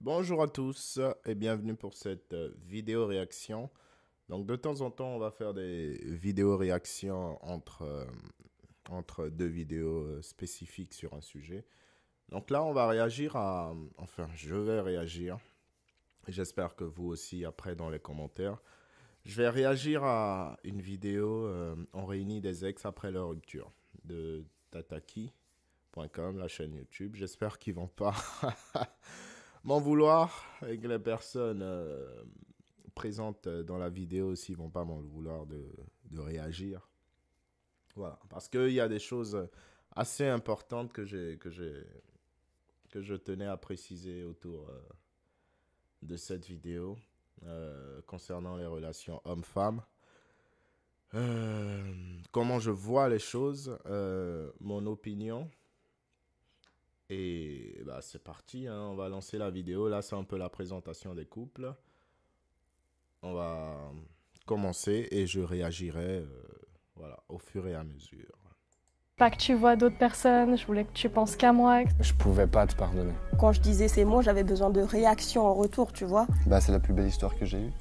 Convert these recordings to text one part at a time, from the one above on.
Bonjour à tous et bienvenue pour cette euh, vidéo réaction. Donc de temps en temps, on va faire des vidéos réactions entre, euh, entre deux vidéos euh, spécifiques sur un sujet. Donc là, on va réagir à... Enfin, je vais réagir. J'espère que vous aussi, après, dans les commentaires. Je vais réagir à une vidéo On réunit des ex après leur rupture de tataki.com, la chaîne YouTube. J'espère qu'ils vont pas m'en vouloir et que les personnes euh, présentes dans la vidéo aussi vont pas m'en vouloir de, de, réagir. Voilà, parce qu'il y a des choses assez importantes que, que, que je tenais à préciser autour euh, de cette vidéo euh, concernant les relations hommes-femmes. comment je vois les choses, mon opinion, et bah, c'est parti, hein. on va lancer la vidéo. Là, c'est un peu la présentation des couples. On va commencer et je réagirai euh, voilà, au fur et à mesure. Pas que tu vois d'autres personnes, je voulais que tu penses qu'à moi. Je pouvais pas te pardonner. Quand je disais ces mots, j'avais besoin de réaction en retour, tu vois. Bah, c'est la plus belle histoire que j'ai eue.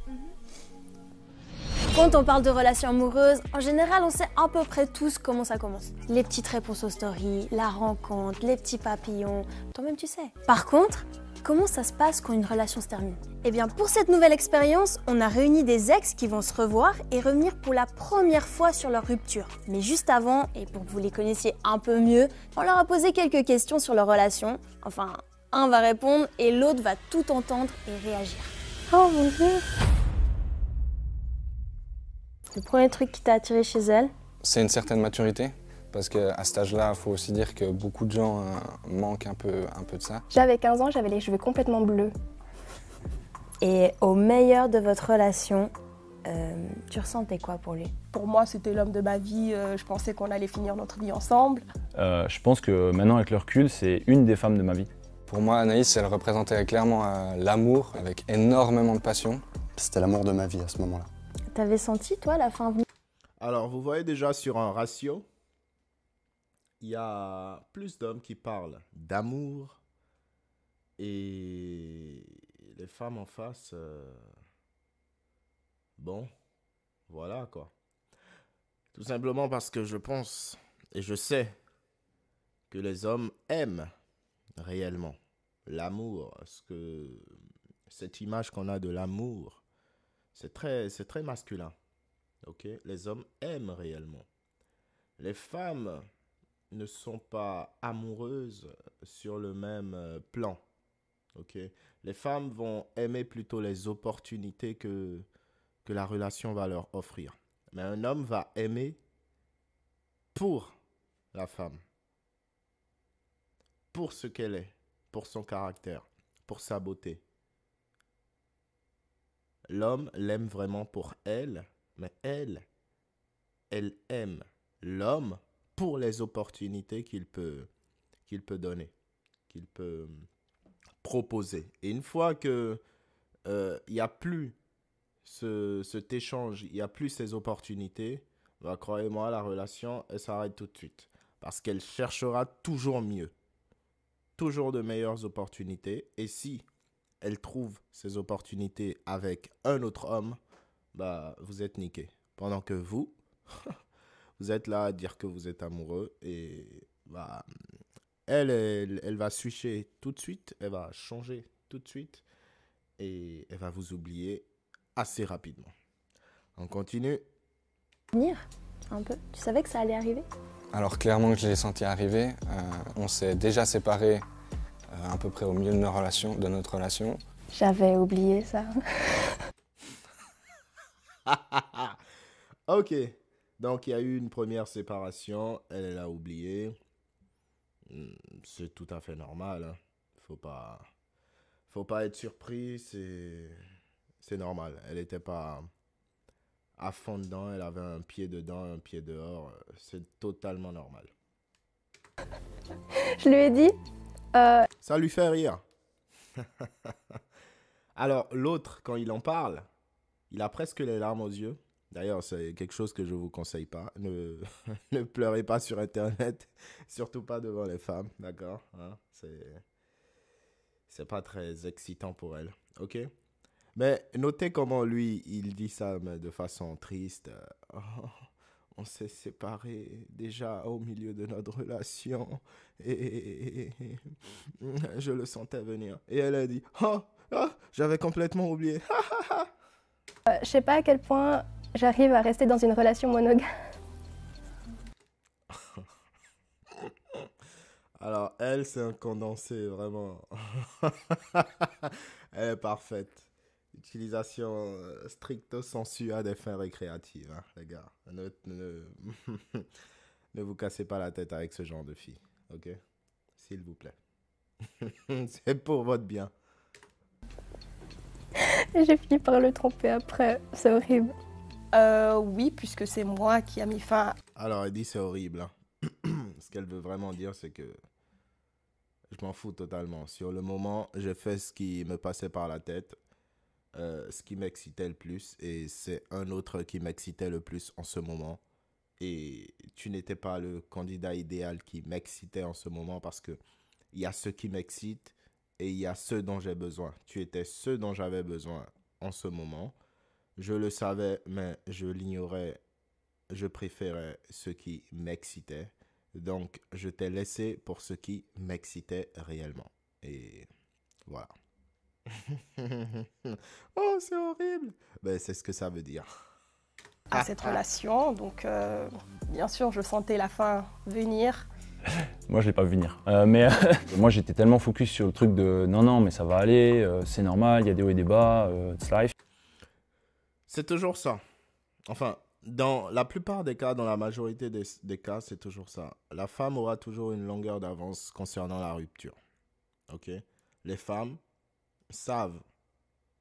Quand on parle de relations amoureuses, en général, on sait à peu près tous comment ça commence. Les petites réponses aux stories, la rencontre, les petits papillons, toi-même tu sais. Par contre, comment ça se passe quand une relation se termine? Eh bien, pour cette nouvelle expérience, on a réuni des ex qui vont se revoir et revenir pour la première fois sur leur rupture. Mais juste avant, et pour que vous les connaissiez un peu mieux, on leur a posé quelques questions sur leur relation. Enfin, un va répondre et l'autre va tout entendre et réagir. Oh mon dieu le premier truc qui t'a attiré chez elle C'est une certaine maturité. Parce qu'à cet âge-là, il faut aussi dire que beaucoup de gens euh, manquent un peu, un peu de ça. J'avais 15 ans, j'avais les cheveux complètement bleus. Et au meilleur de votre relation, euh, tu ressentais quoi pour lui? Pour moi, c'était l'homme de ma vie. Euh, je pensais qu'on allait finir notre vie ensemble. je pense que maintenant, avec le recul, c'est une des femmes de ma vie. Pour moi, Anaïs, elle représentait clairement l'amour avec énormément de passion. C'était l'amour de ma vie à ce moment-là. T'avais senti, toi, la fin Alors, vous voyez déjà sur un ratio, il y a plus d'hommes qui parlent d'amour et les femmes en face, euh, bon, voilà quoi. Tout simplement parce que je pense et je sais que les hommes aiment réellement l'amour, ce que cette image qu'on a de l'amour c'est très, très masculin. Les hommes aiment réellement. Les femmes ne sont pas amoureuses sur le même euh, plan. Les femmes vont aimer plutôt les opportunités que, que la relation va leur offrir. Mais un homme va aimer pour la femme. Pour ce qu'elle est, pour son caractère, pour sa beauté. L'homme l'aime vraiment pour elle, mais elle, elle aime l'homme pour les opportunités qu'il peut, donner, qu'il peut proposer. Et une fois que euh, il n'y a plus ce, cet échange, il n'y a plus ces opportunités, bah, croyez-moi, la relation, elle s'arrête tout de suite. Parce qu'elle cherchera toujours mieux. Toujours de meilleures opportunités. Et si elle trouve ses opportunités avec un autre homme, bah, vous êtes niqué. Pendant que vous, vous êtes là à dire que vous êtes amoureux et bah, elle, elle, va switcher tout de suite, elle va changer tout de suite et elle va vous oublier assez rapidement. On continue. Venir un peu. Tu savais que ça allait arriver? Alors clairement que je l'ai senti arriver. Euh, on s'est déjà séparés à peu près au milieu de, nos relations, de notre relation. J'avais oublié ça. ok, donc il y a eu une première séparation, elle l'a oublié. Hmm, c'est tout à fait normal. Hein. Faut pas, faut pas être surpris. C'est, c'est normal. Elle n'était pas à fond dedans. Elle avait un pied dedans, un pied dehors. C'est totalement normal. Je lui ai dit, euh, Ça lui fait rire. Alors, l'autre, quand il en parle, il a presque les larmes aux yeux. D'ailleurs, c'est quelque chose que je ne vous conseille pas. Ne, ne pleurez pas sur Internet, surtout pas devant les femmes, d'accord hein? C'est c'est pas très excitant pour elle. Ok? Mais notez comment lui, il dit ça de façon triste. Oh, on s'est séparés déjà au milieu de notre relation et je le sentais venir. Et elle a dit Oh, oh j'avais complètement oublié. Euh, je sais pas à quel point j'arrive à rester dans une relation monogame. Alors, elle, c'est un condensé, vraiment. elle est parfaite. Utilisation euh, stricto sensu à des fins récréatives, hein, les gars. Ne, ne, ne vous cassez pas la tête avec ce genre de fille, ok? S'il vous plaît. c'est pour votre bien. J'ai fini par le tromper après. C'est horrible. Euh, oui, puisque c'est moi qui a mis fin. Alors, elle dit c'est horrible. hein. ce qu'elle veut vraiment dire, c'est que je m'en fous totalement. Sur le moment, j'ai fait ce qui me passait par la tête, euh, ce qui m'excitait le plus, et c'est un autre qui m'excitait le plus en ce moment. Et tu n'étais pas le candidat idéal qui m'excitait en ce moment parce que il y a ce qui m'excite et il y a ce dont j'ai besoin. Tu étais ce dont j'avais besoin en ce moment. Je le savais, mais je l'ignorais. Je préférais ce qui m'excitait. Donc, je t'ai laissé pour ce qui m'excitait réellement. Et voilà. oh, c'est horrible. Ben, c'est ce que ça veut dire. à cette relation. Donc, euh, bien sûr, je sentais la fin venir. Moi, je l'ai pas vu venir. Euh, mais euh, moi, j'étais tellement focus sur le truc de non, non, mais ça va aller, euh, c'est normal, il y a des hauts et des bas, euh, it's life. C'est toujours ça. Enfin, dans la plupart des cas, dans la majorité des, des cas, c'est toujours ça. La femme aura toujours une longueur d'avance concernant la rupture. Ok? Les femmes savent,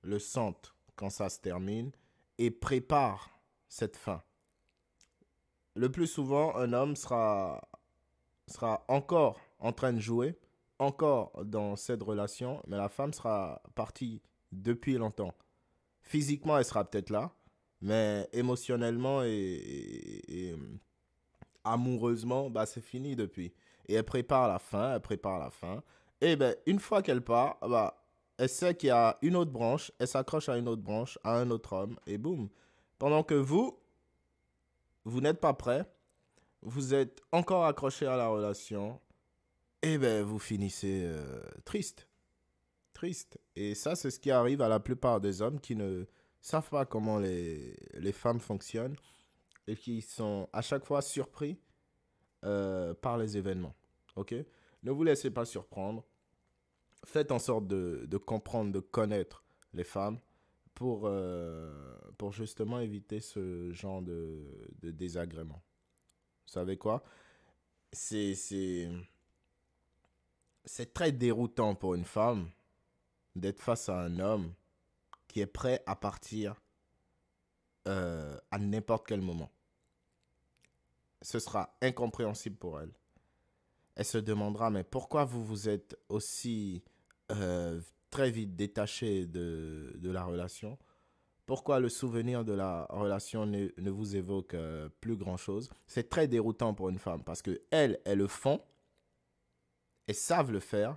le sentent quand ça se termine et préparent cette fin. Le plus souvent, un homme sera, sera encore en train de jouer, encore dans cette relation, mais la femme sera partie depuis longtemps. Physiquement, elle sera peut-être là, mais émotionnellement et, et- amoureusement, bah, c'est fini depuis. Et elle prépare la fin, elle prépare la fin. Et ben, une fois qu'elle part, bah, elle sait qu'il y a une autre branche, elle s'accroche à une autre branche, à un autre homme, et boum. Pendant que vous, vous n'êtes pas prêt, vous êtes encore accroché à la relation, et ben, vous finissez euh, triste. Triste. Et ça, c'est ce qui arrive à la plupart des hommes qui ne savent pas comment les, les femmes fonctionnent et qui sont à chaque fois surpris euh, par les événements. Ok? Ne vous laissez pas surprendre. Faites en sorte de, comprendre, de connaître les femmes pour, euh, pour justement éviter ce genre de, de désagrément. Vous savez quoi? C'est c'est- c'est très déroutant pour une femme d'être face à un homme qui est prêt à partir euh, à n'importe quel moment. Ce sera incompréhensible pour elle. Elle se demandera, mais pourquoi vous vous êtes aussi euh, très vite détaché de, de la relation Pourquoi le souvenir de la relation ne, ne vous évoque euh, plus grand-chose? C'est très déroutant pour une femme parce que elles, elles le font, elles savent le faire,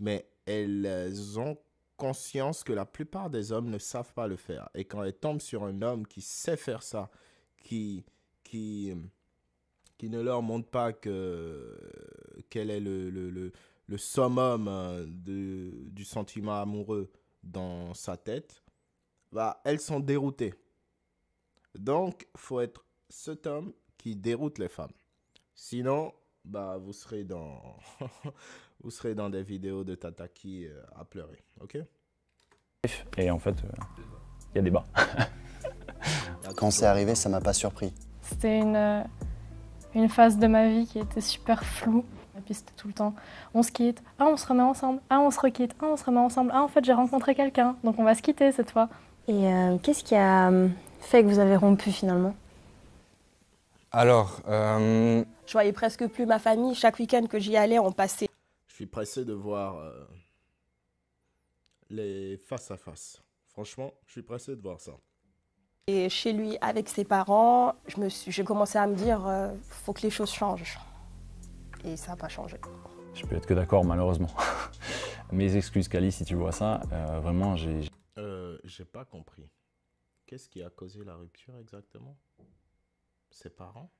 mais elles ont conscience que la plupart des hommes ne savent pas le faire. Et quand elles tombent sur un homme qui sait faire ça, qui, qui, qui ne leur montre pas que, quel est le, le, le, le summum euh, de, du sentiment amoureux dans sa tête, bah, elles sont déroutées. Donc, faut être cet homme qui déroute les femmes. Sinon, bah, vous serez dans, vous serez dans des vidéos de Tataki euh, à pleurer, ok? Et en fait, euh, il y a des bas. Quand c'est arrivé, ça m'a pas surpris. C'était une, euh, une phase de ma vie qui était super floue. Et puis c'était tout le temps, on se quitte, ah on se remet ensemble, ah on se requitte, ah on se remet ensemble, ah en fait j'ai rencontré quelqu'un, donc on va se quitter cette fois. Et euh, qu'est-ce qui a euh, fait que vous avez rompu finalement? Alors, euh, Je voyais presque plus ma famille. Chaque week-end que j'y allais, on passait Je suis pressé de voir euh, les face à face. Franchement, je suis pressé de voir ça. chez lui avec ses parents. Je me suis, j'ai commencé à me dire, euh, faut que les choses changent. Et ça n'a pas changé. Je peux être que d'accord, malheureusement. Mes excuses, Kali, si tu vois ça. Euh, vraiment, j'ai. Euh, j'ai pas compris. Qu'est-ce qui a causé la rupture exactement? Ses parents?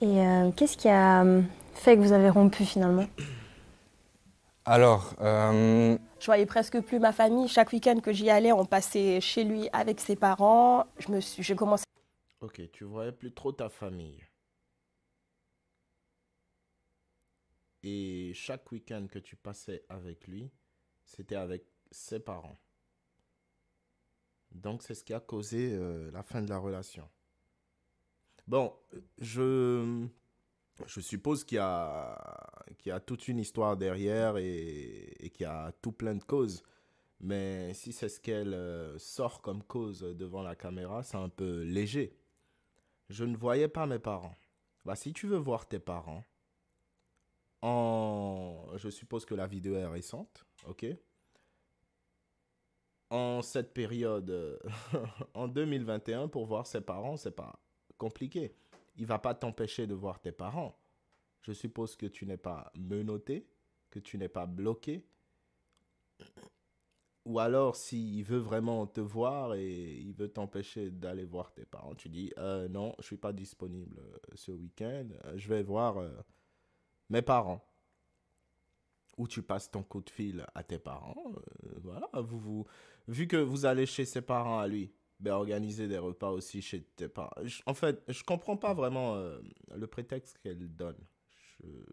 Et euh, qu'est-ce qui a euh, fait que vous avez rompu finalement? Alors, euh, Je voyais presque plus ma famille. Chaque week-end que j'y allais, on passait chez lui avec ses parents. Je me suis, j'ai commencé Ok, tu voyais plus trop ta famille. Et chaque week-end que tu passais avec lui, c'était avec ses parents. Donc c'est ce qui a causé euh, la fin de la relation. Bon, je, je suppose qu'il y, a, qu'il y a toute une histoire derrière et, et qu'il y a tout plein de causes. Mais si c'est ce qu'elle euh, sort comme cause devant la caméra, c'est un peu léger. Je ne voyais pas mes parents. Bah, si tu veux voir tes parents, je suppose que la vidéo est récente, ok En cette période, euh, en 2021, pour voir ses parents, c'est pas compliqué. Il va pas t'empêcher de voir tes parents. Je suppose que tu n'es pas menotté, que tu n'es pas bloqué. Ou alors, s'il veut vraiment te voir et il veut t'empêcher d'aller voir tes parents, tu dis euh, non, je suis pas disponible euh, ce week-end, je vais voir mes parents. Ou tu passes ton coup de fil à tes parents. euh, voilà, vous, vous, vu que vous allez chez ses parents à lui, ben organisez des repas aussi chez tes parents. En fait, je comprends pas vraiment euh, le prétexte qu'elle donne.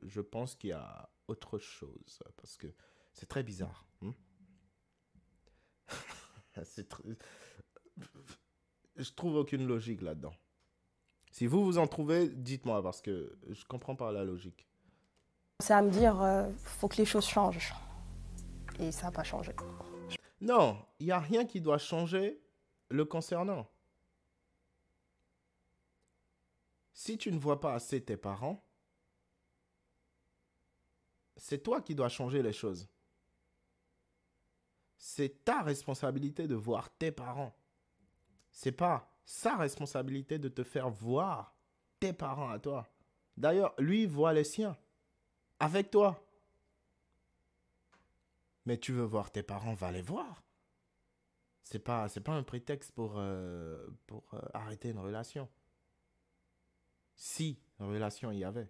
Je, pense qu'il y a autre chose parce que c'est très bizarre. hein. C'est Je trouve aucune logique là-dedans. Si vous vous en trouvez, dites-moi parce que je comprends pas la logique. À me dire, euh, faut que les choses changent. Et ça n'a pas changé. Non, il n'y a rien qui doit changer le concernant. Si tu ne vois pas assez tes parents, c'est toi qui dois changer les choses. C'est ta responsabilité de voir tes parents. C'est pas sa responsabilité de te faire voir tes parents à toi. D'ailleurs, lui voit les siens avec toi. Mais tu veux voir tes parents, va les voir. C'est pas, c'est pas un prétexte pour, euh, pour euh, arrêter une relation. Si une relation il y avait.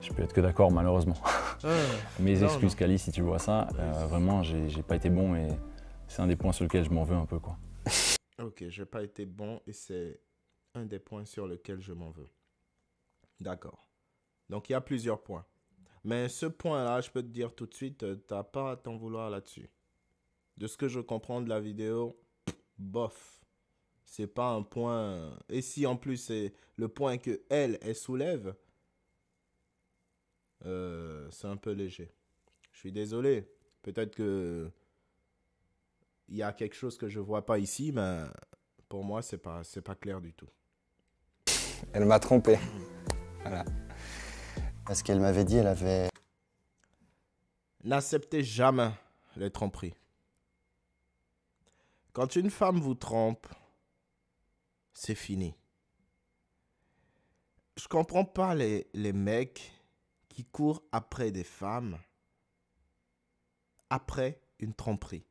Je peux être que d'accord, malheureusement. Mes non, excuses. Kali, si tu vois ça. Euh, vraiment, j'ai pas été bon et c'est un des points sur lesquels je m'en veux un peu, quoi. Ok, j'ai pas été bon et c'est un des points sur lesquels je m'en veux. D'accord. Donc il y a plusieurs points. Mais ce point-là, je peux te dire tout de suite, euh, t'as pas à t'en vouloir là-dessus. De ce que je comprends de la vidéo, bof. C'est pas un point. Et si en plus c'est le point que elle, elle soulève, euh, c'est un peu léger. Je suis désolé. Peut-être que il y a quelque chose que je vois pas ici, mais pour moi c'est pas c'est pas clair du tout. elle m'a trompé. Voilà. Parce qu'elle m'avait dit, elle avait. N'acceptez jamais les tromperies. Quand une femme vous trompe, c'est fini. Je comprends pas les, les mecs qui courent après des femmes après une tromperie.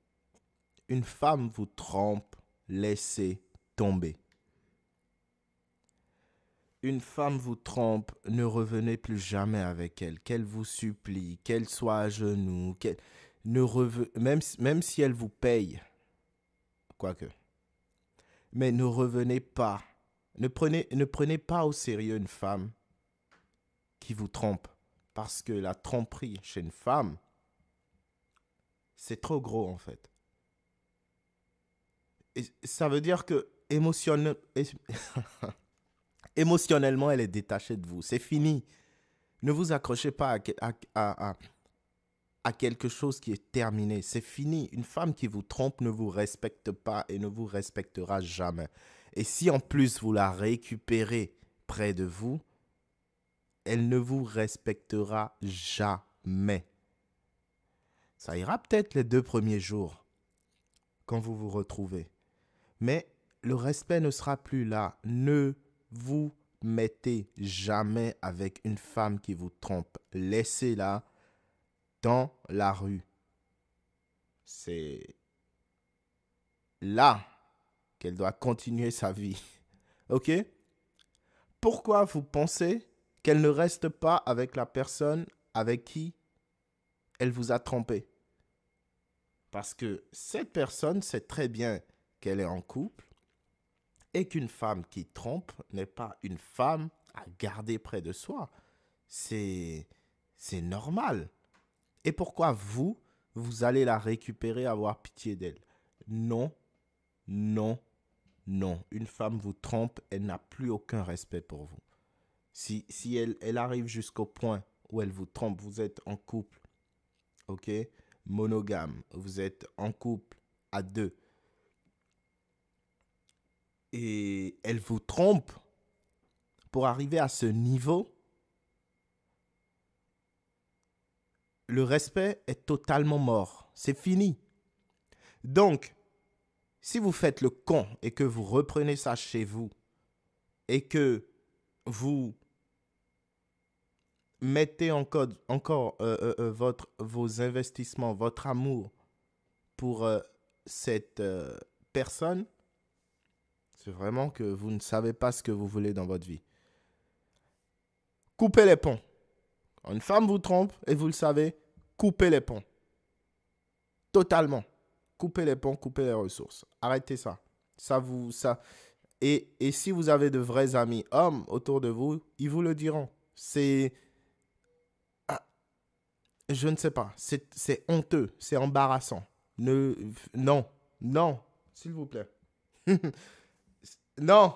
Une femme vous trompe, laissez tomber. Une femme vous trompe, ne revenez plus jamais avec elle. Qu'elle vous supplie, qu'elle soit à genoux, qu'elle ne même, si- elle vous paye, quoique. Mais ne revenez pas. Ne prenez, ne prenez pas au sérieux une femme qui vous trompe. Parce que la tromperie chez une femme, c'est trop gros en fait. Et ça veut dire que émotionnel... émotionnellement, elle est détachée de vous. C'est fini. Ne vous accrochez pas à, à- à- à quelque chose qui est terminé. C'est fini. Une femme qui vous trompe ne vous respecte pas et ne vous respectera jamais. Et si en plus vous la récupérez près de vous, elle ne vous respectera jamais. Ça ira peut-être les deux premiers jours quand vous vous retrouvez. Mais le respect ne sera plus là. Ne vous mettez jamais avec une femme qui vous trompe. Laissez-la dans la rue. C'est là qu'elle doit continuer sa vie. OK? Pourquoi vous pensez qu'elle ne reste pas avec la personne avec qui elle vous a trompé? Parce que cette personne sait très bien qu'elle est en couple et qu'une femme qui trompe n'est pas une femme à garder près de soi. C'est c'est normal. Et pourquoi vous, vous allez la récupérer, avoir pitié d'elle? Non, non, non. Une femme vous trompe, elle n'a plus aucun respect pour vous. Si, si elle, elle arrive jusqu'au point où elle vous trompe, vous êtes en couple, ok? Monogame, vous êtes en couple à deux. Et elle vous trompe pour arriver à ce niveau. Le respect est totalement mort. C'est fini. Donc, si vous faites le con et que vous reprenez ça chez vous et que vous mettez encore, encore euh, euh, euh, votre, vos investissements, votre amour pour cette personne, c'est vraiment que vous ne savez pas ce que vous voulez dans votre vie. Coupez les ponts. Quand une femme vous trompe et vous le savez, coupez les ponts. Totalement. Coupez les ponts, coupez les ressources. Arrêtez ça. Ça vous ça et, et si vous avez de vrais amis hommes autour de vous, ils vous le diront. C'est ah, je ne sais pas, c'est honteux, c'est embarrassant. Ne non, non, s'il vous plaît. non.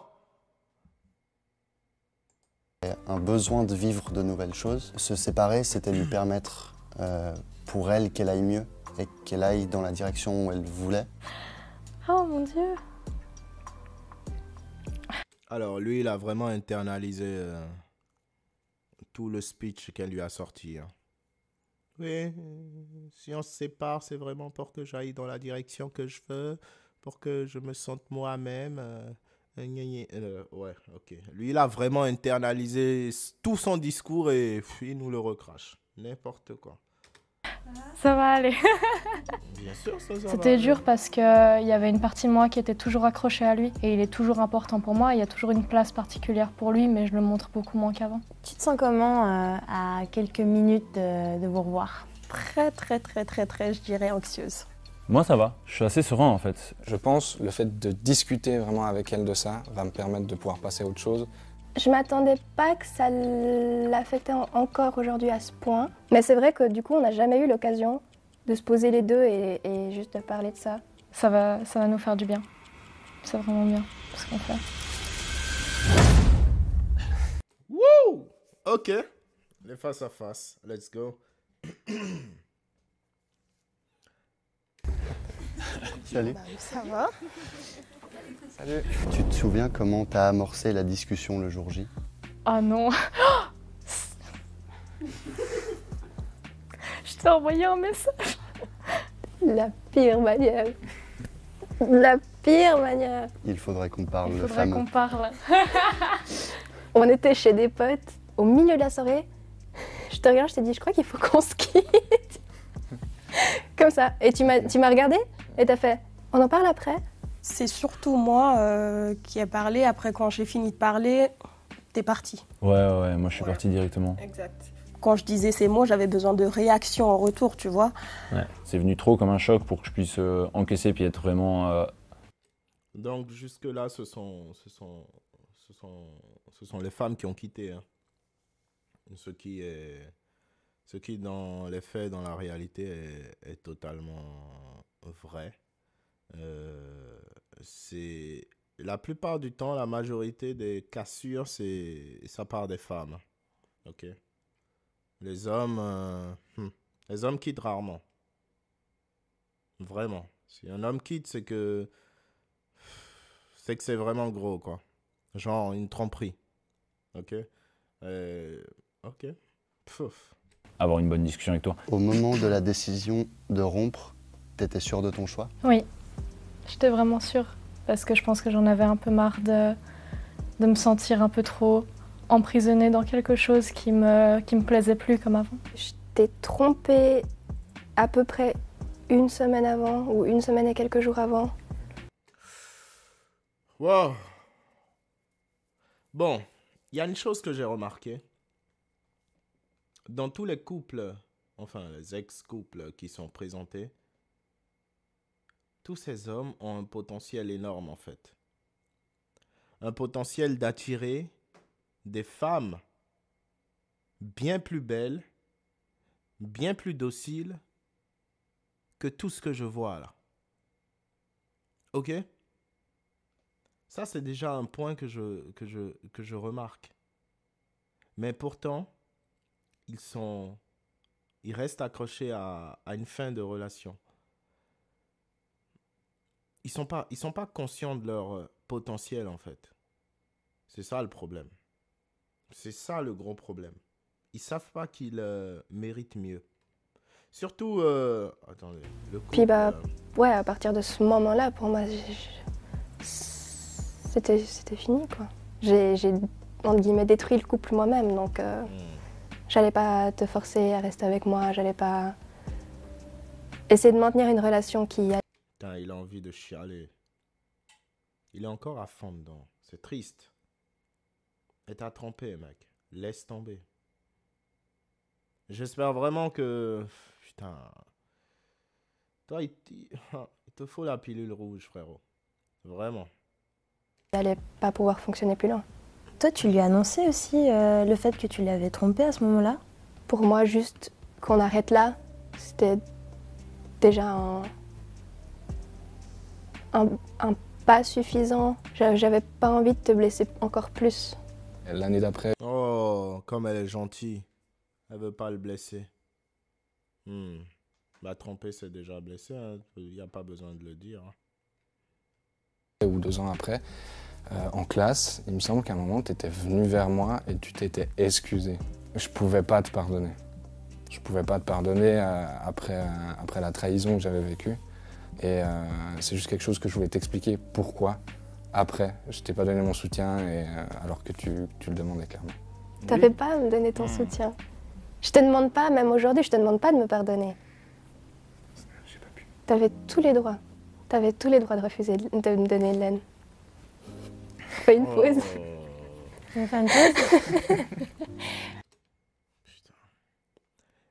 Un besoin de vivre de nouvelles choses. Se séparer, c'était lui permettre euh, pour elle qu'elle aille mieux et qu'elle aille dans la direction où elle voulait. Oh mon dieu. Alors lui, il a vraiment internalisé euh, tout le speech qu'elle lui a sorti. hein. Oui, si on se sépare, c'est vraiment pour que j'aille dans la direction que je veux, pour que je me sente moi-même. euh, euh. Euh, ouais, ok. Lui, il a vraiment internalisé tout son discours et pff, il nous le recrache. N'importe quoi. Ça va aller. Bien sûr, ça, ça va C'était aller. dur parce qu'il y avait une partie de moi qui était toujours accrochée à lui et il est toujours important pour moi. Il y a toujours une place particulière pour lui, mais je le montre beaucoup moins qu'avant. Tu te sens comment euh, à quelques minutes de, de vous revoir? Très, très, très, très, très, je dirais anxieuse. Moi, ça va. Je suis assez serein en fait. Je pense le fait de discuter vraiment avec elle de ça va me permettre de pouvoir passer à autre chose. Je m'attendais pas que ça l'affectait en- encore aujourd'hui à ce point. Mais c'est vrai que du coup, on n'a jamais eu l'occasion de se poser les deux et, et juste de parler de ça. Ça va, ça va nous faire du bien. C'est vraiment bien ce qu'on fait. Wouh! Ok. Les face à face. Let's go. Salut. Bah, ça va. Salut. Tu te souviens comment t'as amorcé la discussion le jour J? Ah non Je t'ai envoyé un message. La pire manière. La pire manière. Il faudrait qu'on parle Il faudrait qu'on parle. On était chez des potes au milieu de la soirée. Je te regarde, je t'ai dit, je crois qu'il faut qu'on se quitte. Comme ça. Et tu m'as, tu m'as regardé? Et t'as fait, on en parle après? C'est surtout moi euh, qui ai parlé. Après, quand j'ai fini de parler, t'es parti. Ouais, ouais, ouais, moi je suis Ouais. parti directement. Exact. Quand je disais ces mots, j'avais besoin de réaction en retour, tu vois. Ouais. C'est venu trop comme un choc pour que je puisse euh, encaisser puis être vraiment. euh, Donc jusque-là, ce sont, ce, sont, ce, sont, ce sont les femmes qui ont quitté. hein. Ce, qui est, ce qui, dans les faits, dans la réalité, est, est totalement vrai. Euh, c'est la plupart du temps, la majorité des cassures, c'est ça part des femmes. Ok? Les hommes, euh, hmm, les hommes quittent rarement. Vraiment. Si un homme quitte, c'est que c'est que c'est vraiment gros, quoi. Genre une tromperie. Ok? Euh, Ok. Pfouf. avoir une bonne discussion avec toi. Au moment de la décision de rompre, t'étais sûr de ton choix? Oui, j'étais vraiment sûre. Parce que je pense que j'en avais un peu marre de, de me sentir un peu trop emprisonnée dans quelque chose qui me, qui me plaisait plus comme avant. Je t'ai trompé à peu près une semaine avant ou une semaine et quelques jours avant. Wow. Bon, il y a une chose que j'ai remarqué. Dans tous les couples, enfin les ex-couples qui sont présentés, tous ces hommes ont un potentiel énorme en fait. Un potentiel d'attirer des femmes bien plus belles, bien plus dociles que tout ce que je vois là. Ok? Ça, c'est déjà un point que je, que, je, que je remarque. Mais pourtant, ils sont. Ils restent accrochés à une fin de relation. Ils sont pas, ils sont pas conscients de leur euh, potentiel en fait. C'est ça le problème. C'est ça le gros problème. Ils savent pas qu'ils euh, méritent mieux. Surtout, euh, attendez, le Puis bah, couple, ouais, à partir de ce moment-là, pour moi, c'était c'était fini quoi. J'ai, entre guillemets, détruit le couple moi-même, donc euh, euh, hmm. j'allais pas te forcer à rester avec moi, j'allais pas essayer de maintenir une relation qui Putain, il a envie de chialer. Il est encore à fond dedans. C'est triste. Et t'as trompé, mec. Laisse tomber. J'espère vraiment que. Putain. Toi, il, te faut la pilule rouge, frérot. Vraiment. allait pas pouvoir fonctionner plus loin. Toi, tu lui as annoncé aussi euh, le fait que tu l'avais trompé à ce moment-là? Pour moi, juste qu'on arrête là, c'était déjà un, un, un pas suffisant. J'a- J'avais pas envie de te blesser encore plus. L'année d'après, Oh, comme elle est gentille. Elle veut pas le blesser. Hmm. Bah, tromper, c'est déjà blessé. hein. Il n'y a pas besoin de le dire. hein. ou deux ans après, euh, en classe, il me semble qu'à un moment, tu étais venu vers moi et tu t'étais excusé. Je pouvais pas te pardonner. Je pouvais pas te pardonner euh, après, euh, après la trahison que j'avais vécue. Et euh, c'est juste quelque chose que je voulais t'expliquer pourquoi. Après, je t'ai pas donné mon soutien et, euh, alors que tu, tu le demandais clairement. T'avais pas à me donner ton soutien. Je te demande pas, même aujourd'hui, je te demande pas de me pardonner. T'avais tous les droits. T'avais tous les droits de refuser de me donner de l'aide. Fais une pause. Oh. Faire une pause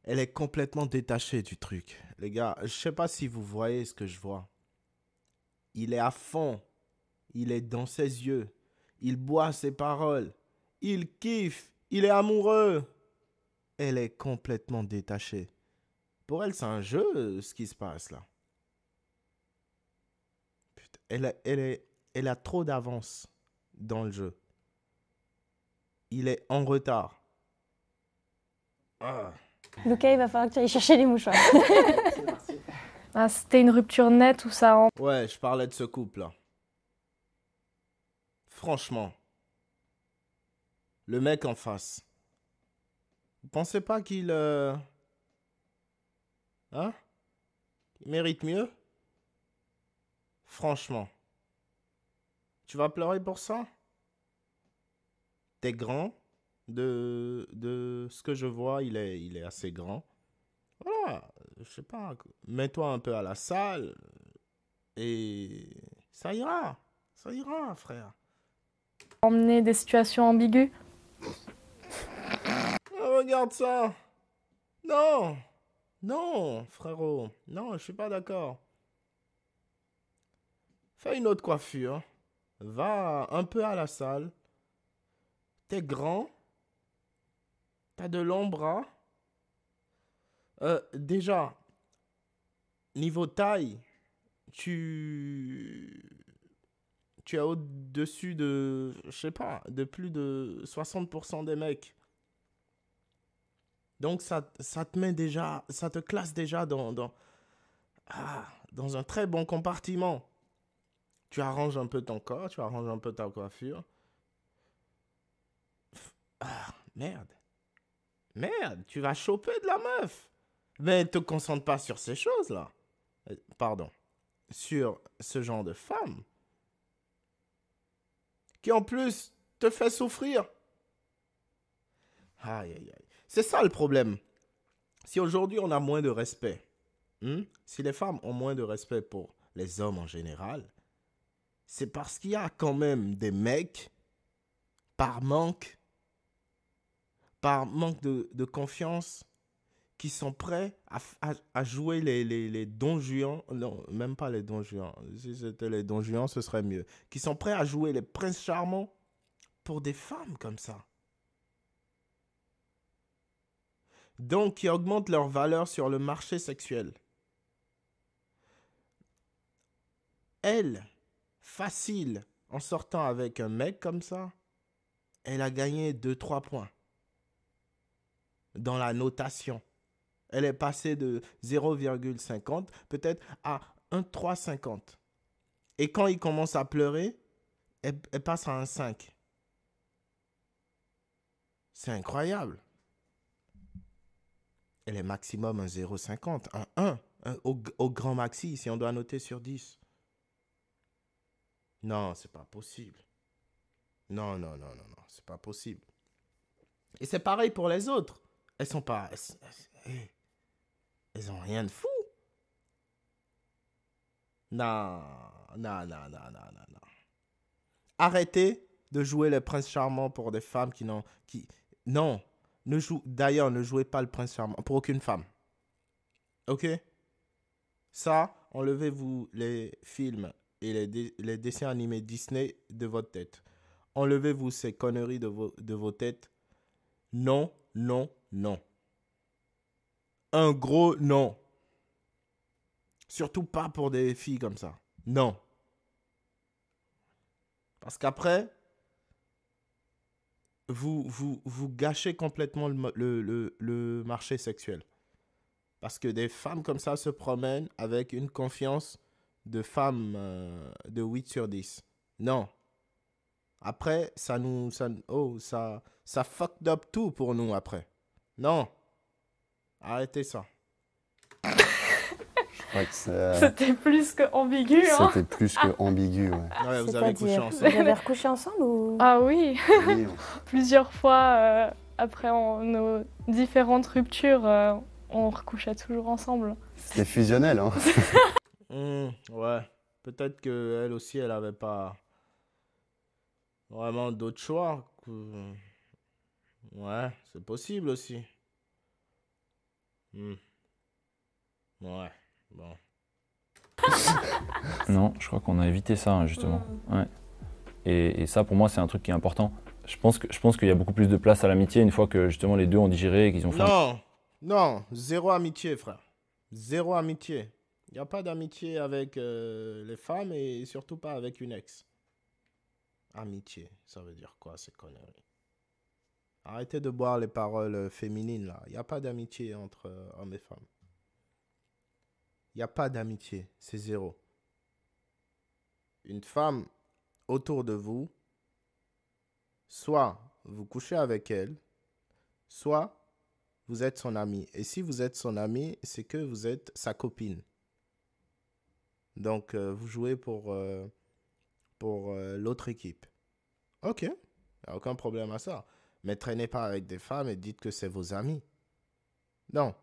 Elle est complètement détachée du truc. Les gars, je sais pas si vous voyez ce que je vois. Il est à fond. Il est dans ses yeux. Il boit ses paroles. Il kiffe. Il est amoureux. Elle est complètement détachée. Pour elle, c'est un jeu, euh, ce qui se passe là. Elle, a- elle a trop d'avance dans le jeu. Il est en retard. Ah. Lucas, il va falloir que tu ailles chercher les mouchoirs. Ah, C'était une rupture nette ou ça en... Ouais, je parlais de ce couple-là. Franchement, le mec en face, vous pensez pas qu'il... euh, Hein? Il mérite mieux? Franchement. Tu vas pleurer pour ça? T'es grand? De, de ce que je vois, il est, il est assez grand. Voilà, je sais pas, mets-toi un peu à la salle, et ça ira. Ça ira, frère. emmener des situations ambiguës. Oh, regarde ça. Non. Non, frérot. Non, je suis pas d'accord. Fais une autre coiffure. Va un peu à la salle. T'es grand. T'as de longs bras. Euh, déjà, niveau taille, tu tu es au-dessus de, je sais pas, de plus de 60% des mecs. Donc ça, ça te met déjà, ça te classe déjà dans, dans, ah, dans un très bon compartiment. Tu arranges un peu ton corps, tu arranges un peu ta coiffure. Ah, merde. Merde, tu vas choper de la meuf. Mais te concentre pas sur ces choses-là. Euh, Pardon. Sur ce genre de femme qui en plus te fait souffrir. Aïe, aïe, aïe. C'est ça le problème. Si aujourd'hui on a moins de respect hmm, si les femmes ont moins de respect pour les hommes en général, c'est parce qu'il y a quand même des mecs, par manque, par manque de, confiance, qui sont prêts à, jouer les, les, juants. Non, même pas les dons juants. Si c'était les dons juants, ce serait mieux. Qui sont prêts à jouer les princes charmants pour des femmes comme ça. Donc, qui augmentent leur valeur sur le marché sexuel. Elle, facile, en sortant avec un mec comme ça, elle a gagné 2-3 points dans la notation. Elle est passée de 0,50 peut-être à 1,350. Et quand il commence à pleurer, elle, passe à un 5. C'est incroyable. Elle est maximum un 0,50, un 1, un- au, au grand maxi si on doit noter sur 10. Non, c'est pas possible. Non, non, non, non, non, c'est pas possible. Et c'est pareil pour les autres. Elles sont pas. Elles, ont rien de fou. Non, non, non, non, non, non. Arrêtez de jouer le prince charmant pour des femmes qui n'ont. Qui... Non. Ne. D'ailleurs, ne jouez pas le prince charmant pour aucune femme. Ok? Ça, enlevez-vous les films et les, les dessins animés Disney de votre tête. Enlevez-vous ces conneries de vos, de vos têtes. Non, non, non. Un gros non. Surtout pas pour des filles comme ça. Non. Parce qu'après, vous, vous, vous gâchez complètement le, le, le marché sexuel. Parce que des femmes comme ça se promènent avec une confiance de femmes euh, de 8 sur 10. Non. Après, ça nous... Ça, oh, ça, ça fucked up tout pour nous après. Non. Arrêtez ça. Que c'est- C'était plus que ambigu. Hein. c'était plus que ambigu. Ouais. Ouais, vous avez couché C'est-à-dire, ensemble. Vous avez recouché ensemble ou? Ah oui, Oui, plusieurs fois euh, après nos différentes ruptures, euh, on recouchait toujours ensemble. C'était fusionnel. Hein. Hmm, ouais. Peut-être qu'elle aussi, elle avait pas vraiment d'autres choix. que- Ouais, c'est possible aussi. Hmm. Ouais, bon. Non, je crois qu'on a évité ça, hein, justement. Ouais. Et, et ça, pour moi, c'est un truc qui est important. Je pense que je pense qu'il y a beaucoup plus de place à l'amitié une fois que justement les deux ont digéré et qu'ils ont fait. Non, non, zéro amitié, frère. Zéro amitié. Il n'y a pas d'amitié avec euh, les femmes et surtout pas avec une ex. Amitié, ça veut dire quoi ces conneries? Arrêtez de boire les paroles euh, féminines là. Il n'y a pas d'amitié entre euh, hommes et femmes. Il n'y a pas d'amitié, c'est zéro. Une femme autour de vous, soit vous couchez avec elle, soit vous êtes son ami. Et si vous êtes son ami, c'est que vous êtes sa copine. Donc, euh, vous jouez pour, l'autre équipe. Ok, aucun problème à ça. Mais traînez pas avec des femmes et dites que c'est vos amis. Non.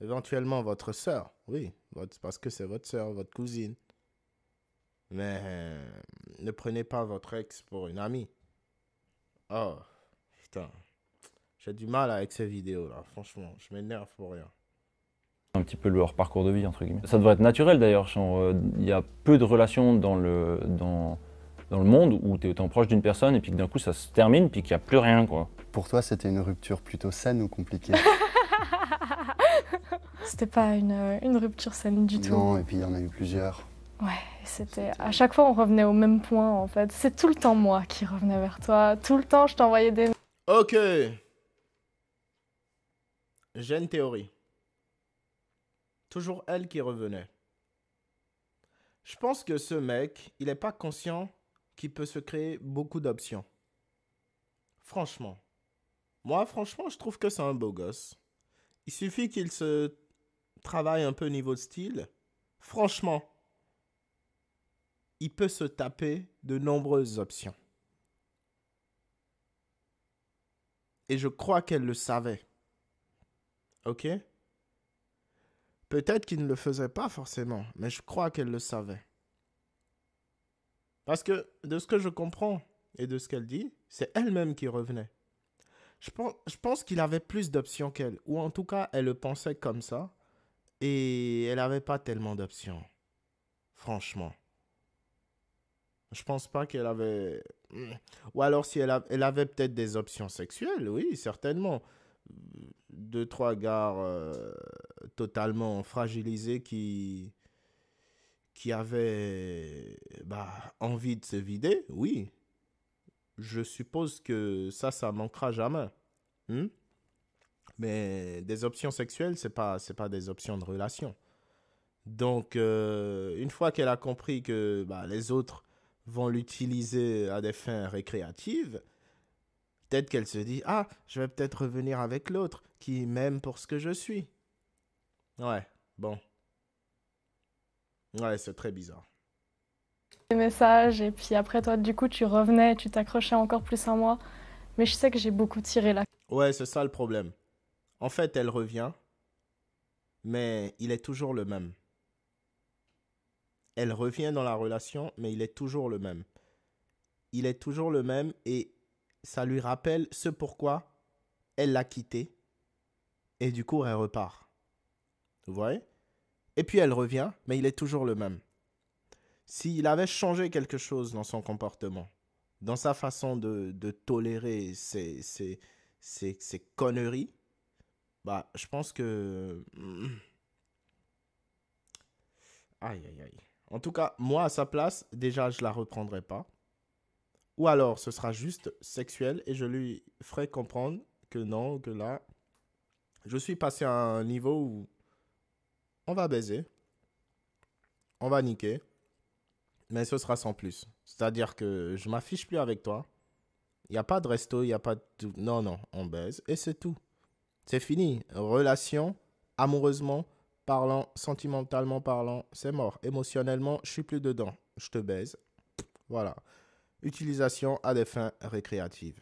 Éventuellement votre sœur, oui, parce que c'est votre sœur, votre cousine. Mais euh, ne prenez pas votre ex pour une amie. Oh, putain. J'ai du mal avec ces vidéos là, franchement, je m'énerve pour rien. un petit peu leur parcours de vie entre guillemets. Ça devrait être naturel d'ailleurs. euh, Il y a peu de relations dans le dans, dans le monde où tu es autant proche d'une personne et puis que d'un coup ça se termine puis qu'il n'y a plus rien quoi. Pour toi, c'était une rupture plutôt saine ou compliquée? C'était pas une, euh, une rupture saine du tout. Non, et puis il y en a eu plusieurs. Ouais, c'était à chaque fois on revenait au même point en fait. C'est tout le temps moi qui revenais vers toi. Tout le temps je t'envoyais des Ok. J'ai une théorie. Toujours elle qui revenait. Je pense que ce mec, il n'est pas conscient qu'il peut se créer beaucoup d'options. Franchement. Moi, franchement, je trouve que c'est un beau gosse. Il suffit qu'il se travaille un peu niveau style. Franchement, il peut se taper de nombreuses options. Et je crois qu'elle le savait. Ok? Peut-être qu'il ne le faisait pas forcément, mais je crois qu'elle le savait. Parce que de ce que je comprends et de ce qu'elle dit, c'est elle-même qui revenait. Je pense, je pense qu'il avait plus d'options qu'elle, ou en tout cas, elle le pensait comme ça, et elle n'avait pas tellement d'options. Franchement. Je pense pas qu'elle avait. Ou alors, si elle, elle avait peut-être des options sexuelles, oui, certainement. Deux, trois gars euh, totalement fragilisés qui. Qui avaient bah, envie de se vider, oui. Je suppose que ça, ça manquera jamais. Hmm? Mais des options sexuelles, c'est pas, c'est pas des options de relation. Donc, euh, une fois qu'elle a compris que bah, les autres vont l'utiliser à des fins récréatives, peut-être qu'elle se dit Ah, je vais peut-être revenir avec l'autre qui m'aime pour ce que je suis. Ouais, bon. Ouais, c'est très bizarre. des messages et puis après toi du coup tu revenais, tu t'accrochais encore plus à moi. Mais je sais que j'ai beaucoup tiré la Ouais, c'est ça le problème. En fait, elle revient, mais il est toujours le même. Elle revient dans la relation, mais il est toujours le même. Il est toujours le même et ça lui rappelle ce pourquoi elle l'a quitté. Et du coup, elle repart. Vous voyez? Et puis elle revient, mais il est toujours le même. S'il avait changé quelque chose dans son comportement, dans sa façon de, de tolérer ses, ses, ses, conneries, bah, je pense que. Aïe, aïe, aïe. En tout cas, moi, à sa place, déjà, je la reprendrai pas. Ou alors, ce sera juste sexuel et je lui ferai comprendre que non, que là, je suis passé à un niveau où on va baiser, on va niquer, mais ce sera sans plus. C'est-à-dire que je m'affiche plus avec toi. Il n'y a pas de resto, il n'y a pas de... tout. Non, non, on baise et c'est tout. C'est fini. Relation, amoureusement parlant, sentimentalement parlant, c'est mort. Émotionnellement, je suis plus dedans. Je te baise. Voilà. Utilisation à des fins récréatives.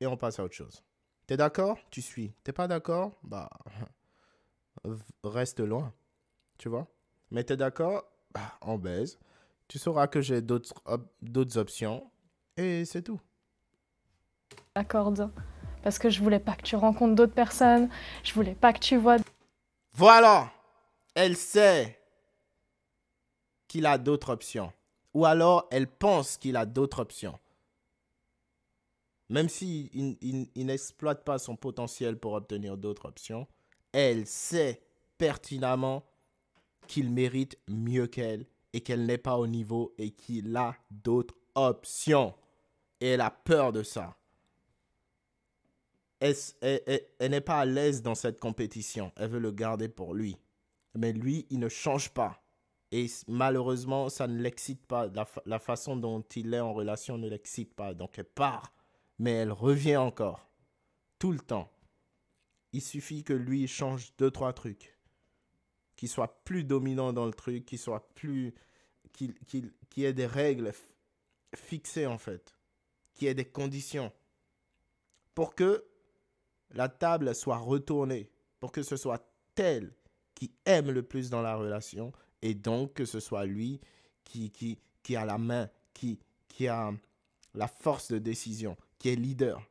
Et on passe à autre chose. T'es d'accord? Tu suis. T'es pas d'accord? Bah, reste loin. Tu vois? Mais t'es d'accord? Bah, on baise. Tu sauras que j'ai d'autres op- options. Et c'est tout. la corde. Parce que je voulais pas que tu rencontres d'autres personnes, je voulais pas que tu vois Voilà. Elle sait qu'il a d'autres options. Ou alors, elle pense qu'il a d'autres options. Même s'il il, il- il n'exploite pas son potentiel pour obtenir d'autres options, elle sait pertinemment qu'il mérite mieux qu'elle et qu'elle n'est pas au niveau et qu'il a d'autres options. Et elle a peur de ça. Elle, n'est pas à l'aise dans cette compétition. Elle veut le garder pour lui. Mais lui, il ne change pas. Et malheureusement, ça ne l'excite pas. La façon dont il est en relation ne l'excite pas. Donc elle part. Mais elle revient encore. Tout le temps. Il suffit que lui change deux, trois trucs. Qu'il soit plus dominant dans le truc, qu'il soit plus. qu'il y ait des règles fixées en fait. Qu'il y ait des conditions. Pour que la table soit retournée. Pour que ce soit tel qui aime le plus dans la relation et donc que ce soit lui qui, qui, qui a la main, qui, qui a la force de décision, qui est leader.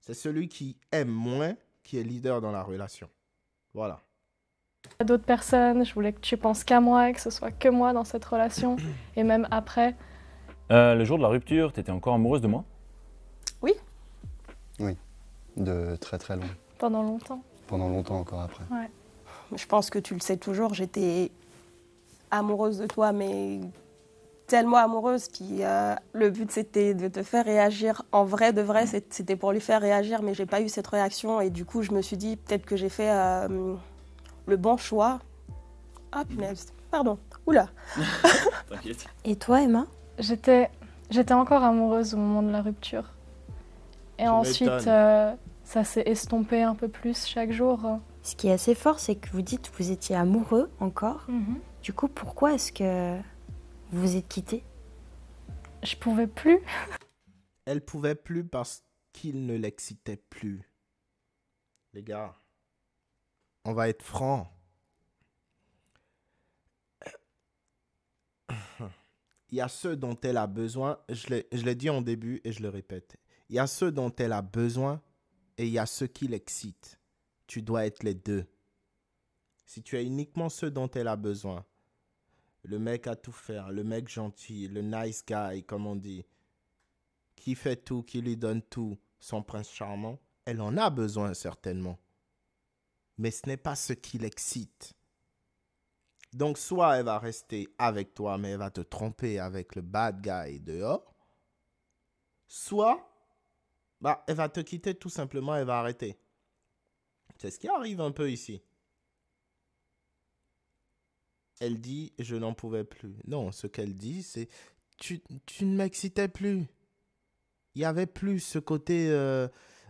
C'est celui qui aime moins qui est leader dans la relation. Voilà. D'autres personnes, je voulais que tu penses qu'à moi, que ce soit que moi dans cette relation. Et même après, Euh, le jour de la rupture, t'étais encore amoureuse de moi? De très très long. pendant longtemps. Pendant longtemps encore après. Je pense que tu le sais toujours, j'étais amoureuse de toi, mais tellement amoureuse. Puis euh, le but c'était de te faire réagir en vrai, de vrai, c'était pour lui faire réagir, mais j'ai pas eu cette réaction. Et du coup, je me suis dit peut-être que j'ai fait euh, le bon choix. Ah punaise, pardon. Oula. T'inquiète. Et toi, Emma? J'étais, j'étais encore amoureuse au moment de la rupture. Et Tu ensuite, euh, ça s'est estompé un peu plus chaque jour. Ce qui est assez fort, c'est que vous dites que vous étiez amoureux encore. Du coup, pourquoi est-ce que vous vous êtes quittés Je pouvais plus. Elle pouvait plus parce qu'il ne l'excitait plus. Les gars, on va être franc. Il y a ceux dont elle a besoin, je l'ai dit en début et je le répète. Il y a ceux dont elle a besoin et il y a ceux qui l'excitent. Tu dois être les deux. Si tu as uniquement ceux dont elle a besoin, le mec à tout faire, le mec gentil, le nice guy, comme on dit, qui fait tout, qui lui donne tout, son prince charmant, elle en a besoin certainement. Mais ce n'est pas ce qui l'excite. Donc soit elle va rester avec toi, mais elle va te tromper avec le bad guy dehors, soit bah, elle va te quitter tout simplement, elle va arrêter. C'est ce qui arrive un peu ici. Elle dit je n'en pouvais plus. Non, ce qu'elle dit c'est tu, tu ne m'excitais plus. Il y avait plus ce côté euh,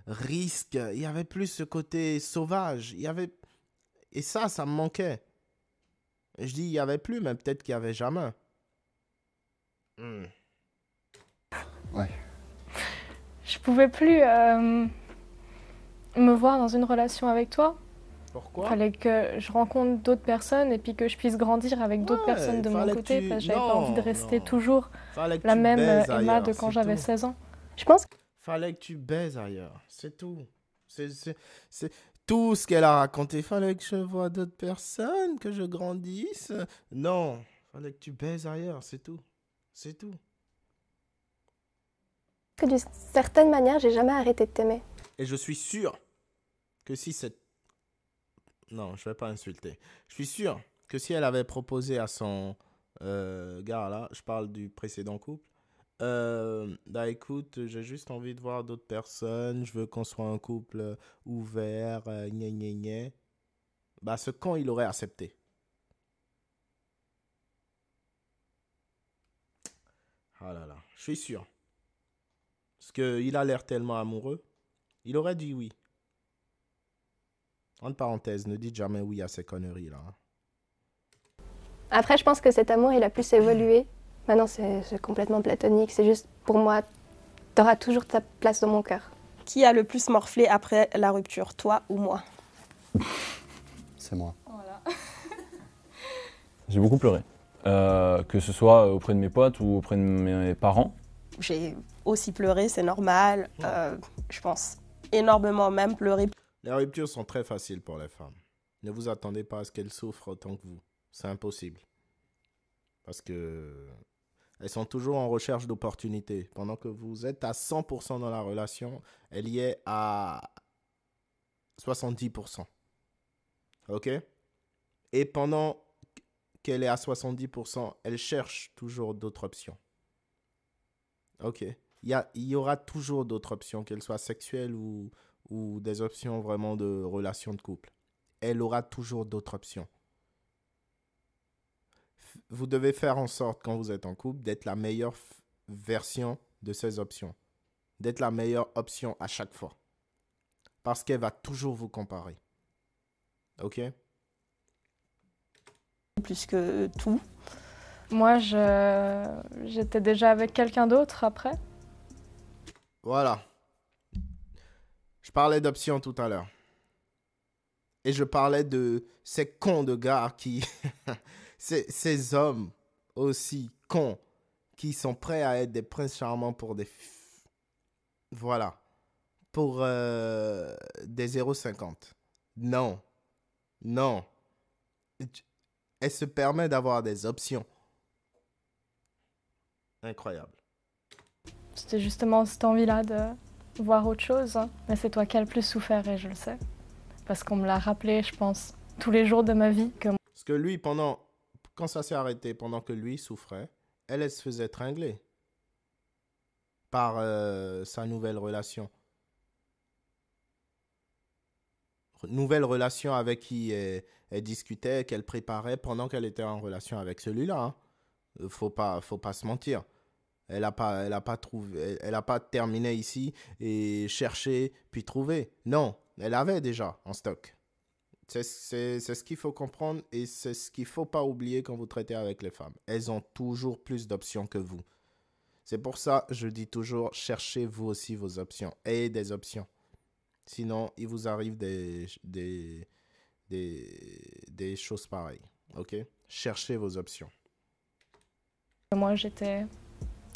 risque, il y avait plus ce côté sauvage, il y avait et ça ça me manquait. Je dis il y avait plus mais peut-être qu'il y avait jamais. Hmm. Ouais. Je pouvais plus euh, me voir dans une relation avec toi. Pourquoi? Fallait que je rencontre d'autres personnes et puis que je puisse grandir avec d'autres Ouais, personnes de mon côté. tu- parce que j'avais pas envie de rester non. toujours Fallait la même Emma ailleurs, de quand j'avais tout. 16 ans. Je pense Fallait que tu baises ailleurs, c'est tout. C'est tout ce qu'elle a raconté. Fallait que je vois d'autres personnes, que je grandisse. Non, fallait que tu baises ailleurs, c'est tout. C'est tout. que d'une certaine manière, j'ai jamais arrêté de t'aimer. Et je suis sûr que si cette... Non, je vais pas insulter. Je suis sûr que si elle avait proposé à son euh, gars là, je parle du précédent couple, euh, bah écoute, j'ai juste envie de voir d'autres personnes, je veux qu'on soit un couple ouvert, euh, gna gna gna. Bah ce con, il aurait accepté. Ah là là, je suis sûr. Parce qu'il a l'air tellement amoureux. Il aurait dit oui. Entre parenthèses, ne dites jamais oui à ces conneries là. hein. Après, je pense que cet amour, il a plus évolué. Maintenant, c'est c'est complètement platonique. C'est juste, pour moi, t'auras toujours ta place dans mon cœur. Qui a le plus morflé après la rupture, toi ou moi C'est moi. J'ai beaucoup pleuré. Euh, que ce soit auprès de mes potes ou auprès de mes parents. J'ai aussi pleuré, c'est normal. Euh, je pense énormément même pleurer. Les ruptures sont très faciles pour les femmes. Ne vous attendez pas à ce qu'elles souffrent autant que vous. C'est impossible. Parce que elles sont toujours en recherche d'opportunités. Pendant que vous êtes à 100% dans la relation, elle y est à 70%. OK? Et pendant qu'elle est à 70%, elle cherche toujours d'autres options. OK? Il y, aura toujours d'autres options, qu'elles soient sexuelles ou, ou des options vraiment de relation de couple. Elle aura toujours d'autres options. Vous devez faire en sorte, quand vous êtes en couple, d'être la meilleure version de ces options. D'être la meilleure option à chaque fois. Parce qu'elle va toujours vous comparer. OK? Plus que tout. Moi, je j'étais déjà avec quelqu'un d'autre après. Voilà. Je parlais d'options tout à l'heure. Et je parlais de ces cons de gars qui... ces, hommes aussi cons qui sont prêts à être des princes charmants pour des... Voilà. Pour euh, des 0,50. Non. Non. Elle se permet d'avoir des options. Incroyable. C'était justement cette envie-là de voir autre chose. hein. Mais c'est toi qui as le plus souffert et je le sais. Parce qu'on me l'a rappelé, je pense, tous les jours de ma vie que Parce que lui, pendant. Quand ça s'est arrêté, pendant que lui souffrait, elle, se faisait tringler par euh, sa nouvelle relation. Nouvelle relation avec qui elle, discutait, qu'elle préparait pendant qu'elle était en relation avec celui-là. hein. Euh, Faut pas, faut pas se mentir. Elle n'a pas, elle a pas trouvé, pas terminé ici et cherché puis trouvé. Non, elle avait déjà en stock. C'est ce qu'il faut comprendre et c'est ce qu'il faut pas oublier quand vous traitez avec les femmes. Elles ont toujours plus d'options que vous. C'est pour ça, je dis toujours, cherchez vous aussi vos options. Ayez des options. Sinon, il vous arrive des, des, des, des choses pareilles. OK? Cherchez vos options. Moi, j'étais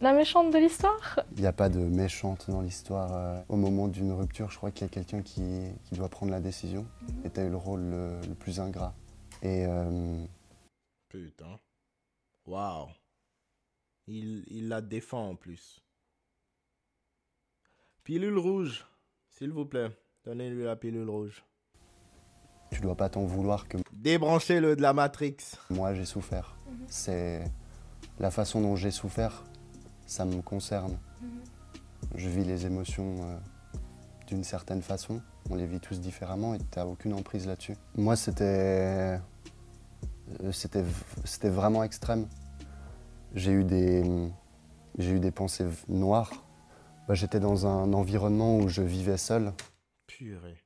la méchante de l'histoire? Il n'y a pas de méchante dans l'histoire. euh. Au moment d'une rupture, je crois qu'il y a quelqu'un qui, qui doit prendre la décision. Et tu as eu le rôle le, le plus ingrat. Et euh, Putain. Waouh. Il, il la défend en plus. Pilule rouge, s'il vous plaît. Donnez-lui la pilule rouge. tu dois pas t'en vouloir que Débranchez-le de la Matrix. moi j'ai souffert. C'est la façon dont j'ai souffert, ça me concerne. Je vis les émotions euh, d'une certaine façon. On les vit tous différemment et tu aucune emprise là-dessus. Moi, c'était. euh, C'était c'était vraiment extrême. J'ai eu des. J'ai eu des pensées noires. Bah, J'étais dans un environnement où je vivais seul. Purée.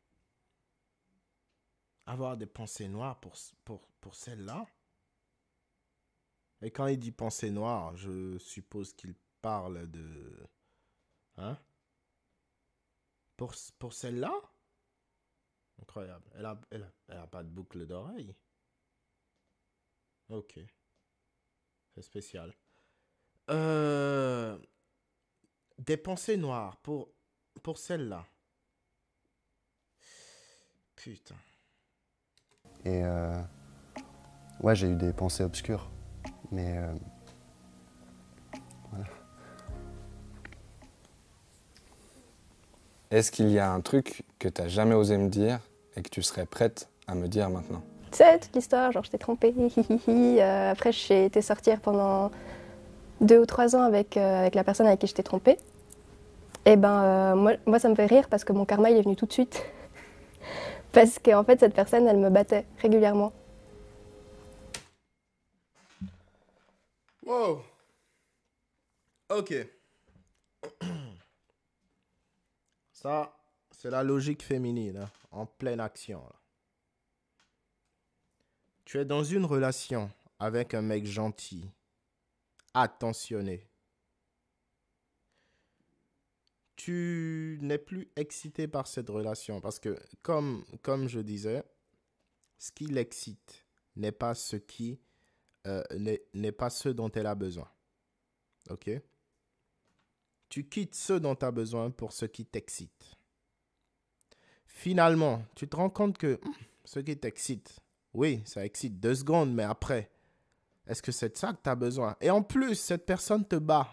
Avoir des pensées noires pour, pour, pour celle-là? Et quand il dit pensées noires, je suppose qu'il parle de... Hein? Pour, pour celle-là? Incroyable. Elle a, elle, a, pas de boucle d'oreille. Ok. C'est spécial. Euh, des pensées noires pour, pour celle-là. Putain. Et euh, ouais, j'ai eu des pensées obscures. Mais euh, Est-ce qu'il y a un truc que tu n'as jamais osé me dire et que tu serais prête à me dire maintenant? Tu sais, toute l'histoire, genre je t'ai trompé, hi, hi, hi, hi. Euh, après j'ai été sortir pendant deux ou trois ans avec, euh, avec la personne avec qui je t'ai trompé. Et ben euh, moi, moi ça me fait rire parce que mon karma il est venu tout de suite. parce qu'en fait cette personne elle me battait régulièrement. Wow. Ok. Ça, c'est la logique féminine, hein, en pleine action. Tu es dans une relation avec un mec gentil, attentionné. Tu n'es plus excité par cette relation parce que, comme, je disais, ce qui l'excite n'est pas ce qui euh, n'est n'est pas ce dont elle a besoin. Ok? Tu quittes ce dont tu as besoin pour ce qui t'excite. Finalement, tu te rends compte que hum, ce qui t'excite, oui, ça excite deux secondes, mais après, est-ce que c'est de ça que tu as besoin? Et en plus, cette personne te bat.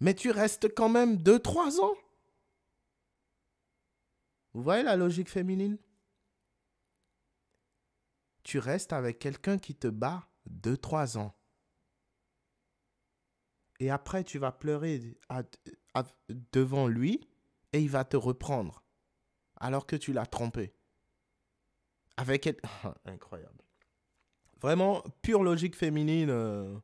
Mais tu restes quand même deux, trois ans. Vous voyez la logique féminine? Tu restes avec quelqu'un qui te bat 2-3 ans. Et après, tu vas pleurer devant lui et il va te reprendre. Alors que tu l'as trompé. Avec. Incroyable. Vraiment, pure logique féminine. euh,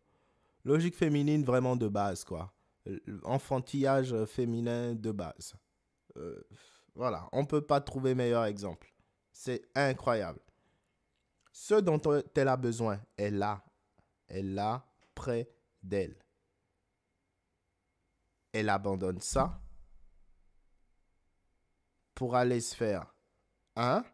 logique féminine vraiment de base, quoi. Euh, Enfantillage féminin de base. Euh, voilà, on peut pas trouver meilleur exemple. C'est incroyable. Ce dont elle a besoin est là. Elle l'a près d'elle. Elle abandonne ça pour aller se faire. Hein?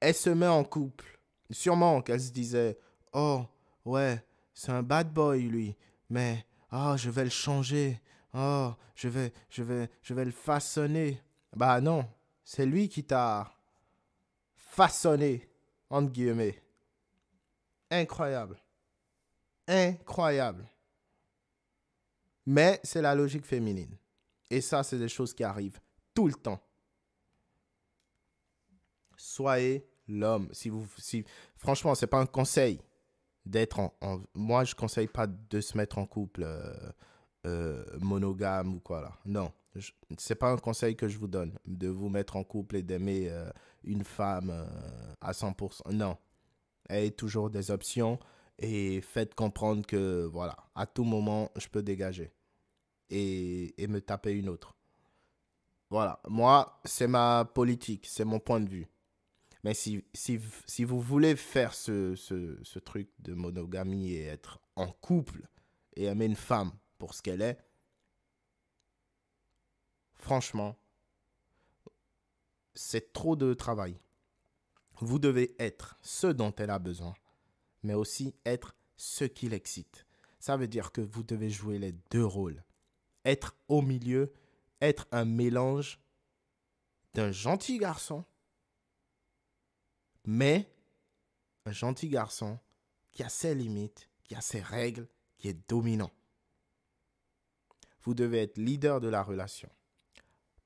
Elle se met en couple. Sûrement qu'elle se disait Oh, ouais, c'est un bad boy lui, mais oh, je vais le changer. Oh, je vais, je vais, je vais le façonner. Bah non, c'est lui qui t'a façonné, entre guillemets. Incroyable. Incroyable. Mais c'est la logique féminine. Et ça, c'est des choses qui arrivent tout le temps. Soyez l'homme. Si vous, si, franchement, c'est pas un conseil d'être en, Moi, je conseille pas de se mettre en couple euh, euh, monogame ou quoi là. Non, c'est pas un conseil que je vous donne de vous mettre en couple et d'aimer euh, une femme à 100%. Non, ayez toujours des options et faites comprendre que voilà, à tout moment, je peux dégager et, me taper une autre. Voilà, moi, c'est ma politique, c'est mon point de vue. Mais si, si, si vous voulez faire ce, ce, ce truc de monogamie et être en couple et aimer une femme pour ce qu'elle est, franchement, c'est trop de travail. Vous devez être ce dont elle a besoin, mais aussi être ce qui l'excite. Ça veut dire que vous devez jouer les deux rôles. Être au milieu, être un mélange d'un gentil garçon, mais un gentil garçon qui a ses limites, qui a ses règles, qui est dominant. Vous devez être leader de la relation.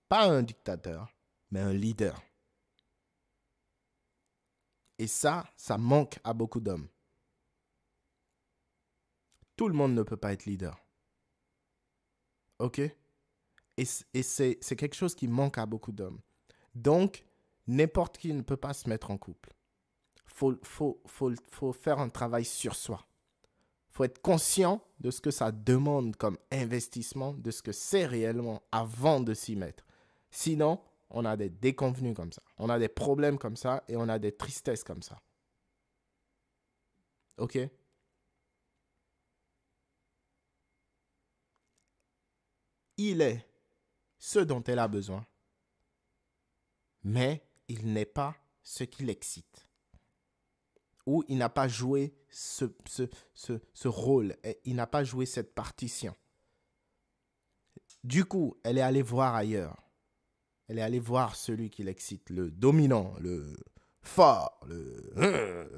Pas un dictateur, mais un leader. Et ça, ça manque à beaucoup d'hommes. Tout le monde ne peut pas être leader. OK? Et, c'est quelque chose qui manque à beaucoup d'hommes. Donc, n'importe qui ne peut pas se mettre en couple. Il faut, faut, faut, faut faire un travail sur soi. Il faut être conscient de ce que ça demande comme investissement, de ce que c'est réellement avant de s'y mettre. Sinon, on a des déconvenus comme ça, on a des problèmes comme ça et on a des tristesses comme ça. OK? Il est ce dont elle a besoin, mais il n'est pas ce qui l'excite. Ou il n'a pas joué ce, ce, ce, rôle, il n'a pas joué cette partition. Du coup, elle est allée voir ailleurs elle est allée voir celui qui l'excite, le dominant, le fort, le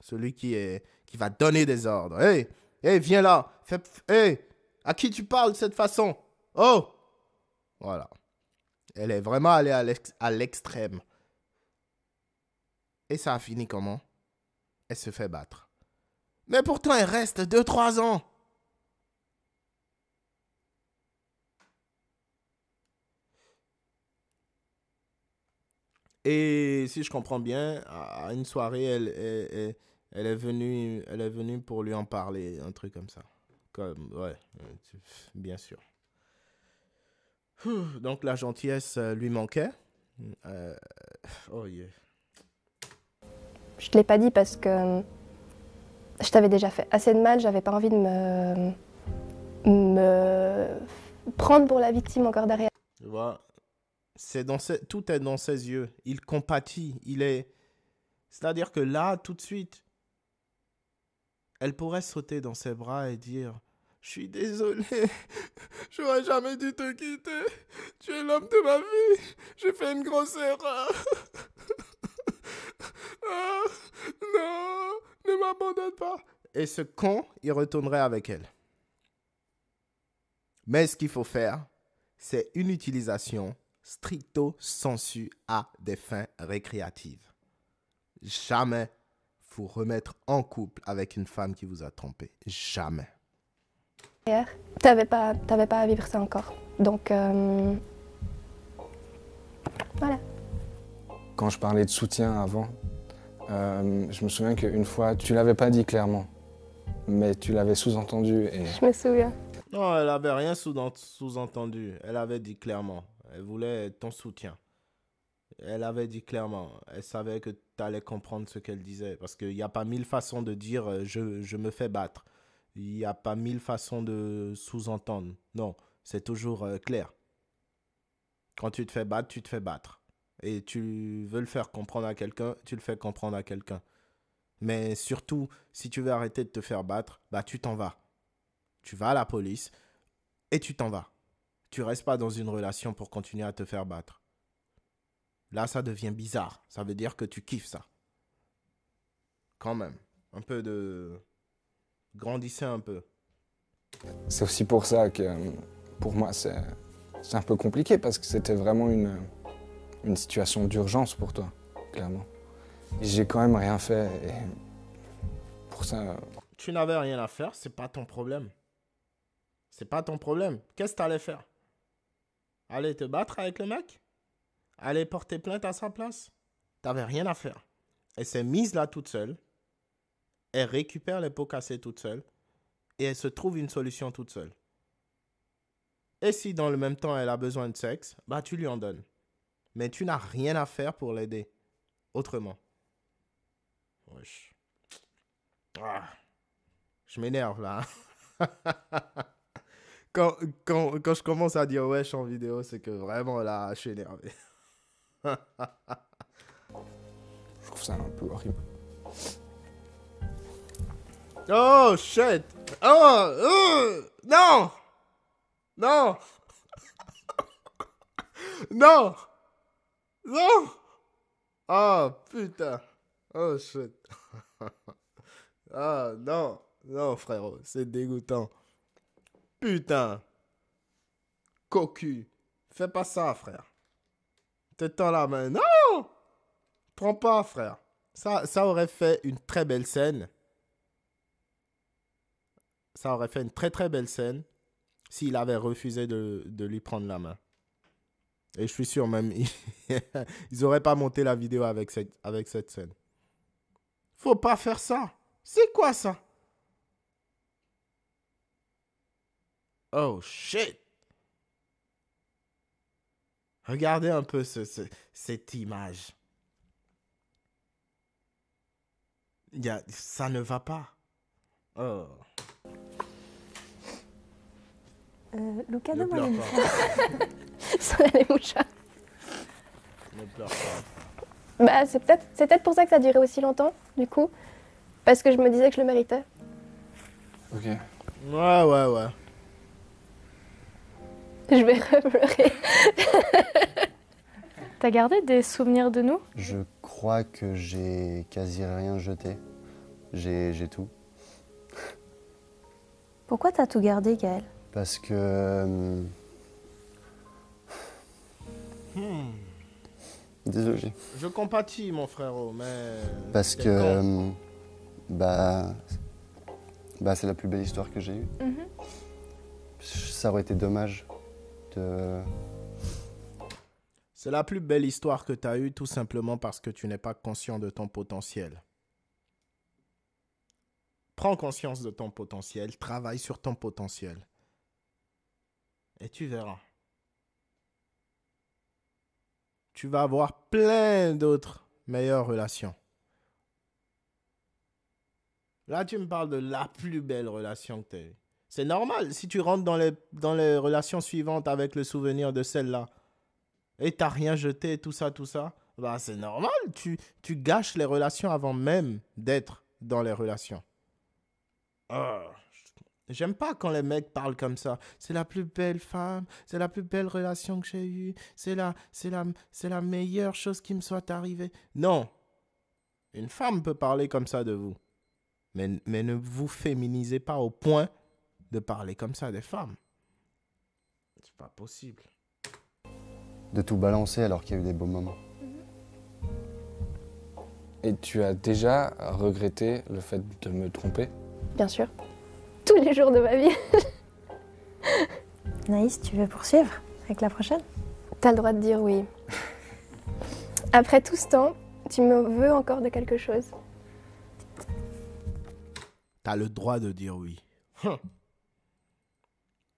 celui qui va donner des ordres. Hé, hey, viens là. Hé, à qui tu parles de cette façon? Oh Voilà. Elle est vraiment allée à l'extrême. Et ça a fini comment? Elle se fait battre. Mais pourtant, elle reste 2-3 ans. Et si je comprends bien, à une soirée, elle, elle, est venue, elle est venue pour lui en parler, un truc comme ça. Comme, ouais, bien sûr. Donc la gentillesse euh, lui manquait. Euh, oh yeah. Je te l'ai pas dit parce que euh, je t'avais déjà fait assez de mal, j'avais pas envie de me, me prendre pour la victime encore derrière. Tu vois, c'est dans tout est dans ses yeux. Il compatit. Il est. C'est-à-dire que là, tout de suite, elle pourrait sauter dans ses bras et dire Je suis désolé, j'aurais jamais dû te quitter. Tu es l'homme de ma vie. J'ai fait une grosse erreur. Ah, non, ne m'abandonne pas. Et ce con, il retournerait avec elle. Mais ce qu'il faut faire, c'est une utilisation stricto sensu à des fins récréatives. Jamais vous remettre en couple avec une femme qui vous a trompé. Jamais. Tu n'avais pas, pas à vivre ça encore. Donc, euh, voilà. Quand je parlais de soutien avant, euh, je me souviens qu'une fois, tu l'avais pas dit clairement, mais tu l'avais sous-entendu. Et... Je me souviens. Non, elle avait rien sous-entendu. Elle avait dit clairement. Elle voulait ton soutien. Elle avait dit clairement, elle savait que tu allais comprendre ce qu'elle disait. Parce qu'il n'y a pas mille façons de dire euh, je, je me fais battre. Il n'y a pas mille façons de sous-entendre. Non, c'est toujours euh, clair. Quand tu te fais battre, tu te fais battre. Et tu veux le faire comprendre à quelqu'un, tu le fais comprendre à quelqu'un. Mais surtout, si tu veux arrêter de te faire battre, bah tu t'en vas. Tu vas à la police et tu t'en vas. Tu restes pas dans une relation pour continuer à te faire battre. Là, ça devient bizarre. Ça veut dire que tu kiffes ça. Quand même. Un peu de... Grandissez un peu. C'est aussi pour ça que pour moi c'est un peu compliqué parce que c'était vraiment une, une situation d'urgence pour toi, clairement. J'ai quand même rien fait et pour ça. Tu n'avais rien à faire, c'est pas ton problème. C'est pas ton problème. Qu'est-ce que tu allais faire? Aller te battre avec le mec? Aller porter plainte à sa place? T'avais rien à faire. Elle s'est mise là toute seule. Elle récupère les pots cassés toute seule. Et elle se trouve une solution toute seule. Et si dans le même temps elle a besoin de sexe, bah tu lui en donnes. Mais tu n'as rien à faire pour l'aider. Autrement. Wesh. Ah. Je m'énerve là. quand, quand, quand, je commence à dire wesh en vidéo, c'est que vraiment là, je suis énervé. je trouve ça un peu horrible. Oh, shit. Oh, non. Non. non. Non. Oh, putain. Oh, shit. ah, non. Non, frérot, c'est dégoûtant. Putain. Cocu. Fais pas ça, frère. Te tends la main. Non Prends pas, frère. Ça, ça aurait fait une très belle scène. Ça aurait fait une très très belle scène s'il avait refusé de, de lui prendre la main. Et je suis sûr même, ils n'auraient pas monté la vidéo avec cette, avec cette scène. Faut pas faire ça. C'est quoi ça? Oh shit Regardez un peu ce, ce- cette image. Y a, ça ne va pas. Oh. Euh, Lucas, Ne donne-moi pleure les. Ça. Ne pleure pas. Bah, c'est peut-être c'est peut-être pour ça que ça a duré aussi longtemps, du coup. Parce que je me disais que je le méritais. Ok. Ouais, ouais, ouais. Je vais repleurer. T'as gardé des souvenirs de nous? Je crois que j'ai quasi rien jeté. J'ai j'ai tout. Pourquoi t'as tout gardé, Gaël Parce que. euh, Hmm. Désolé. Je compatis, mon frérot, mais. Parce que. euh, Bah. Bah, c'est la plus belle histoire que j'ai eue. Ça aurait été dommage de. C'est la plus belle histoire que tu as eue, tout simplement parce que tu n'es pas conscient de ton potentiel. Prends conscience de ton potentiel, travaille sur ton potentiel. Et tu verras. Tu vas avoir plein d'autres meilleures relations. Là, tu me parles de la plus belle relation que tu as. C'est normal si tu rentres dans les, dans les relations suivantes avec le souvenir de celle-là et t'as rien jeté, tout ça, tout ça, bah c'est normal, tu, tu gâches les relations avant même d'être dans les relations. Ah, J'aime pas quand les mecs parlent comme ça. C'est la plus belle femme, c'est la plus belle relation que j'ai eue, c'est la, c'est la, c'est la meilleure chose qui me soit arrivée. Non. Une femme peut parler comme ça de vous. Mais, mais ne vous féminisez pas au point de parler comme ça des femmes. C'est pas possible. de tout balancer alors qu'il y a eu des beaux moments. Et tu as déjà regretté le fait de me tromper? Bien sûr. Tous les jours de ma vie. Naïs, tu veux poursuivre avec la prochaine? T'as le droit de dire oui. Après tout ce temps, tu me veux encore de quelque chose? T'as le droit de dire oui. Hum.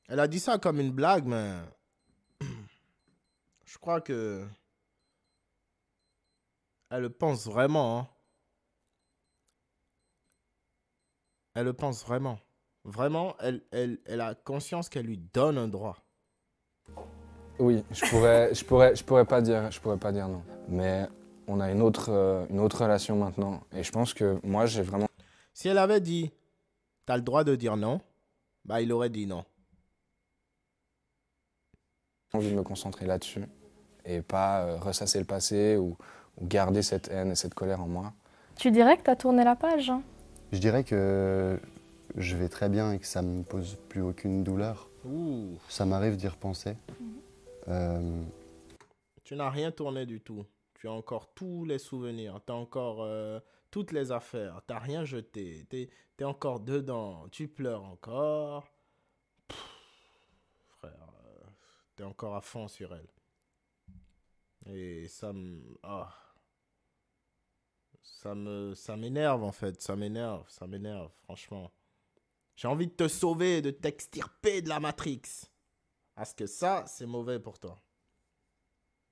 Elle a dit ça comme une blague, mais je crois que elle le pense vraiment. hein. Elle le pense vraiment. Vraiment, elle, elle, elle a conscience qu'elle lui donne un droit. Oui, je pourrais, je pourrais, je pourrais pas dire, je pourrais pas dire non. Mais on a une autre, euh, une autre relation maintenant, et je pense que moi j'ai vraiment Si elle avait dit, t'as le droit de dire non, bah il aurait dit non. envie de me concentrer là-dessus et pas euh, ressasser le passé ou, ou garder cette haine et cette colère en moi. Tu dirais que t'as tourné la page hein? Je dirais que je vais très bien et que ça me pose plus aucune douleur. Ouh, Ça m'arrive d'y repenser. Euh, tu n'as rien tourné du tout. Tu as encore tous les souvenirs. Tu as encore euh, toutes les affaires. Tu n'as rien jeté. Tu es, encore dedans. Tu pleures encore. Pff, frère, tu es encore à fond sur elle. Et ça me. ah. Ça me ça m'énerve en fait, ça m'énerve, ça m'énerve, franchement. J'ai envie de te sauver, de t'extirper de la Matrix. Parce que ça, c'est mauvais pour toi.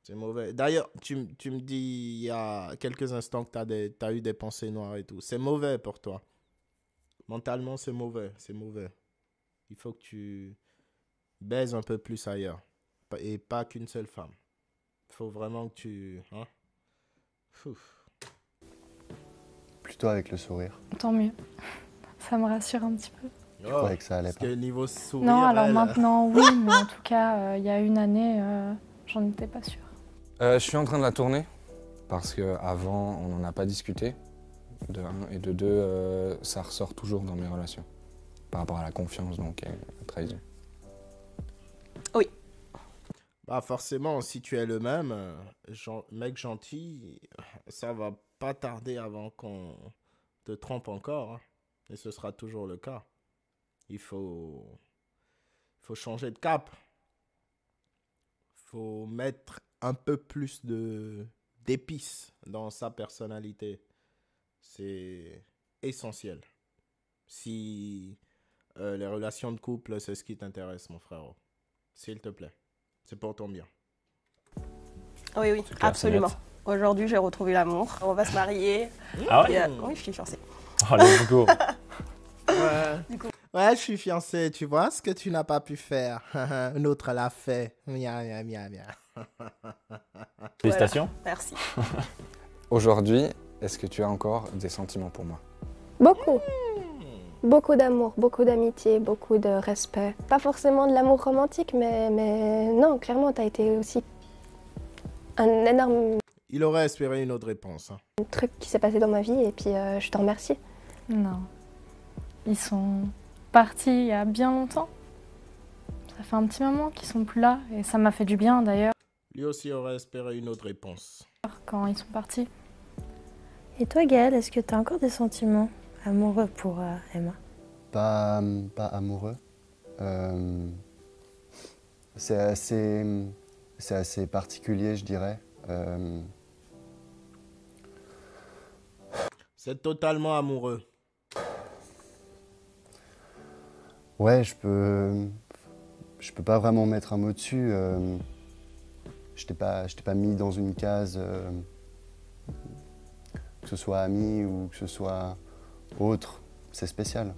C'est mauvais. D'ailleurs, tu, tu me dis il y a quelques instants que tu as, eu des pensées noires et tout. C'est mauvais pour toi. Mentalement, c'est mauvais. C'est mauvais. Il faut que tu baises un peu plus ailleurs. Et pas qu'une seule femme. Il faut vraiment que tu... Hein? Plutôt avec le sourire. Tant mieux. Ça me rassure un petit peu. Je croyais que ça allait Parce pas. que niveau sourire, Non, alors elle, maintenant, oui, mais en tout cas, euh, il y a une année, euh, j'en étais pas sûre. Euh, je suis en train de la tourner parce qu'avant, on n'en a pas discuté. De un. Et de deux, euh, ça ressort toujours dans mes relations. Par rapport à la confiance, donc, et la trahison. Bah forcément, si tu es le même, euh, gen- mec gentil, ça va pas tarder avant qu'on te trompe encore. hein. Et ce sera toujours le cas. Il faut, il faut changer de cap. faut mettre un peu plus de d'épices dans sa personnalité. C'est essentiel. Si euh, les relations de couple, c'est ce qui t'intéresse, mon frère, s'il te plaît. C'est pour ton bien. Oui, oui, clair, c'est absolument. Aujourd'hui, j'ai retrouvé l'amour. On va se marier. Ah ouais Et, euh, oui, je suis fiancée. Oh, let's go. Ouais. Je suis fiancé, tu vois ce que tu n'as pas pu faire. Un autre l'a fait. Mia, mia, mia, mia. Félicitations. Merci. Aujourd'hui, est-ce que tu as encore des sentiments pour moi? Beaucoup. Beaucoup d'amour, beaucoup d'amitié, beaucoup de respect. Pas forcément de l'amour romantique, mais, mais non, clairement, tu as été aussi un énorme Il aurait espéré une autre réponse. hein. truc qui s'est passé dans ma vie et puis euh, je te remercie. Non. Ils sont partis il y a bien longtemps. Ça fait un petit moment qu'ils sont plus là et ça m'a fait du bien d'ailleurs Lui aussi aurait espéré une autre réponse. quand ils sont partis. Et toi, Gaëlle, est-ce que tu as encore des sentiments amoureux pour euh, Emma? Pas, pas amoureux. Euh, c'est assez, c'est assez particulier, je dirais. Euh, C'est totalement amoureux. Ouais, je peux, je peux pas vraiment mettre un mot dessus. Euh, je t'ai pas, je t'ai pas mis dans une case, euh, que ce soit ami ou que ce soit autre. C'est spécial.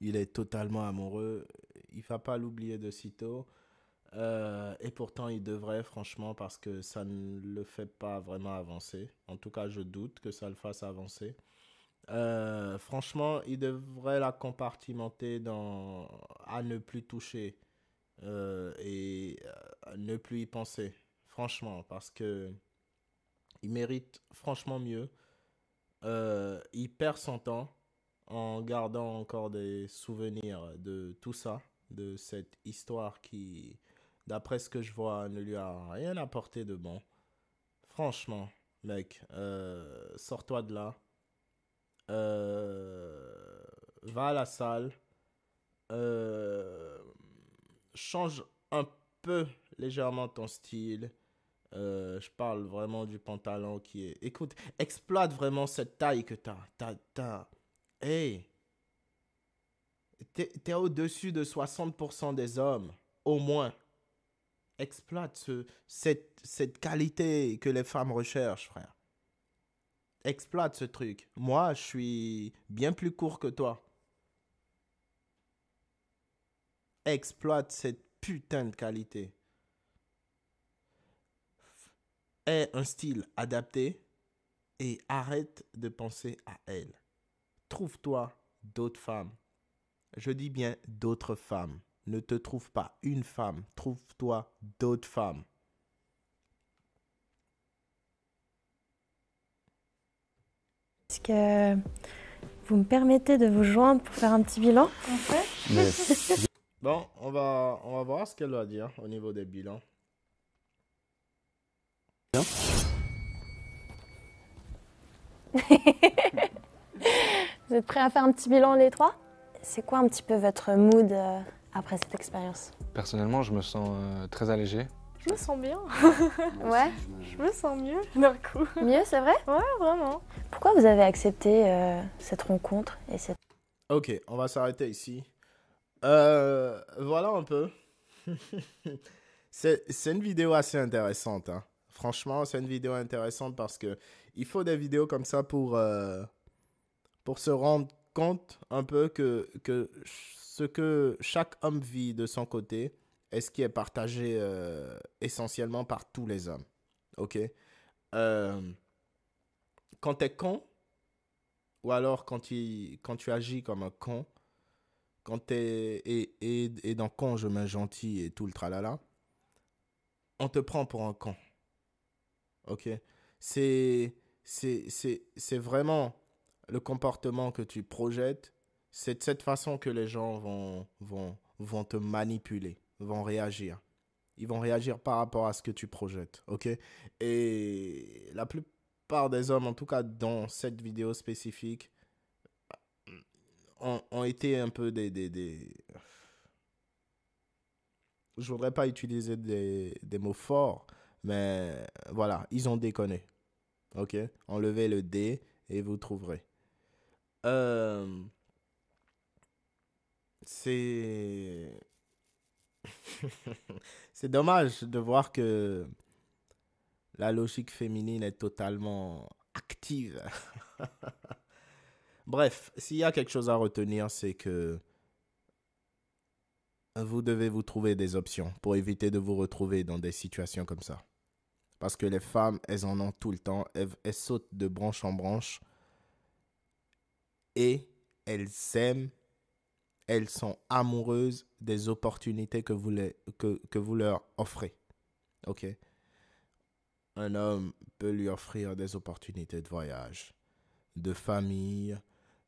Il est totalement amoureux. Il va pas l'oublier de sitôt. Euh, et pourtant, il devrait, franchement, parce que ça ne le fait pas vraiment avancer. En tout cas, je doute que ça le fasse avancer. Euh, franchement, il devrait la compartimenter dans à ne plus toucher euh, et euh, ne plus y penser. Franchement, parce que il mérite franchement mieux. Il perd son temps en gardant encore des souvenirs de tout ça, de cette histoire qui, d'après ce que je vois, ne lui a rien apporté de bon. Franchement, mec, sors-toi de là. Euh, va à la salle. Euh, change un peu légèrement ton style. Euh, je parle vraiment du pantalon qui est... Écoute, exploite vraiment cette taille que t'as. T'as... t'as... Hey! T'es, t'es au-dessus de 60% des hommes, au moins. Exploite ce, cette, cette qualité que les femmes recherchent, frère. Exploite ce truc. Moi, je suis bien plus court que toi. Exploite cette putain de qualité. Aie un style adapté et arrête de penser à elle. Trouve-toi d'autres femmes. Je dis bien d'autres femmes. Ne te trouve pas une femme, trouve-toi d'autres femmes. Que vous me permettez de vous joindre pour faire un petit bilan Bon, on va, on va voir ce qu'elle va dire au niveau des bilans. Vous êtes prêts à faire un petit bilan les trois? C'est quoi un petit peu votre mood euh, après cette expérience? Personnellement, je me sens euh, très allégé. Je me sens bien. Ouais. Je me sens mieux d'un coup. Mieux, c'est vrai? Ouais, vraiment. Pourquoi vous avez accepté euh, cette rencontre et cette... Ok, on va s'arrêter ici. Euh, voilà un peu. c'est une vidéo assez intéressante. hein. Franchement, c'est une vidéo intéressante parce que il faut des vidéos comme ça pour, euh, pour se rendre compte un peu que, que ce que chaque homme vit de son côté est ce qui est partagé euh, essentiellement par tous les hommes? Ok? Euh, Quand t'es con, ou alors quand tu, tu agis comme un con, quand tu es. Et, et, et dans con, je mets gentil et tout le tralala, on te prend pour un con. Ok? C'est. C'est vraiment le comportement que tu projettes. C'est de cette façon que les gens vont, vont, vont te manipuler, vont réagir. Ils vont réagir par rapport à ce que tu projettes. Ok? Et la plupart des hommes, en tout cas dans cette vidéo spécifique, ont, été un peu des, des, des... Je voudrais pas utiliser des, des mots forts, mais voilà, ils ont déconné. Ok? Enlevez le D et vous trouverez. Euh, c'est. c'est dommage de voir que la logique féminine est totalement active. Bref, s'il y a quelque chose à retenir, c'est que vous devez vous trouver des options pour éviter de vous retrouver dans des situations comme ça. Parce que les femmes, elles en ont tout le temps, elles, sautent de branche en branche et elles aiment, elles sont amoureuses des opportunités que vous, leur offrez. Ok? Un homme peut lui offrir des opportunités de voyage, de famille,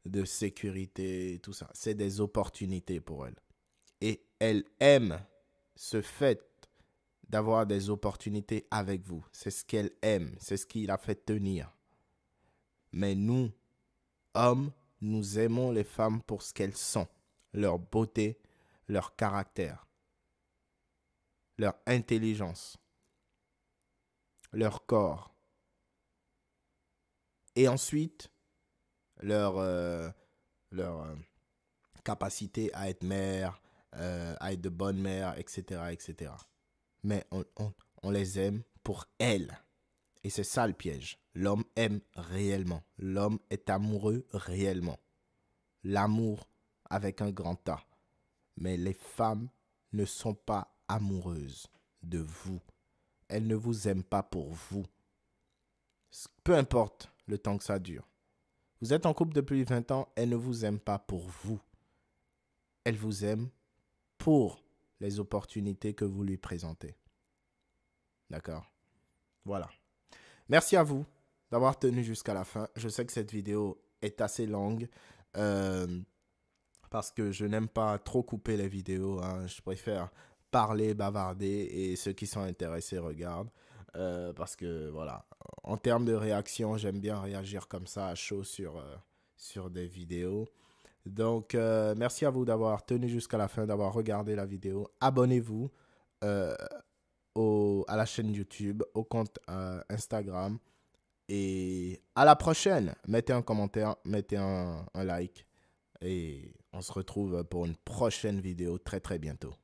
de sécurité, tout ça. C'est des opportunités pour elle. Et elle aime ce fait d'avoir des opportunités avec vous. C'est ce qu'elle aime, c'est ce qui la fait tenir. Mais nous, hommes, nous aimons les femmes pour ce qu'elles sont, leur beauté, leur caractère, leur intelligence, leur corps. Et ensuite, leur, euh, leur euh, capacité à être mère, euh, à être de bonne mère, etc. etc. Mais on, on, on les aime pour elles. Et c'est ça le piège. L'homme aime réellement. L'homme est amoureux réellement. L'amour avec un grand A. Mais les femmes ne sont pas amoureuses de vous. Elles ne vous aiment pas pour vous. Peu importe le temps que ça dure. Vous êtes en couple depuis 20 ans, elles ne vous aiment pas pour vous. Elles vous aiment pour les opportunités que vous lui présentez. D'accord? Voilà. Merci à vous d'avoir tenu jusqu'à la fin. Je sais que cette vidéo est assez longue euh, parce que je n'aime pas trop couper les vidéos. Hein. Je préfère parler, bavarder et ceux qui sont intéressés regardent. Euh, parce que voilà, en termes de réaction, j'aime bien réagir comme ça à chaud sur, euh, sur des vidéos. Donc, euh, merci à vous d'avoir tenu jusqu'à la fin, d'avoir regardé la vidéo. Abonnez-vous à la chaîne YouTube, au compte Instagram. Et à la prochaine. Mettez un commentaire, mettez un, un like. Et on se retrouve pour une prochaine vidéo très très bientôt.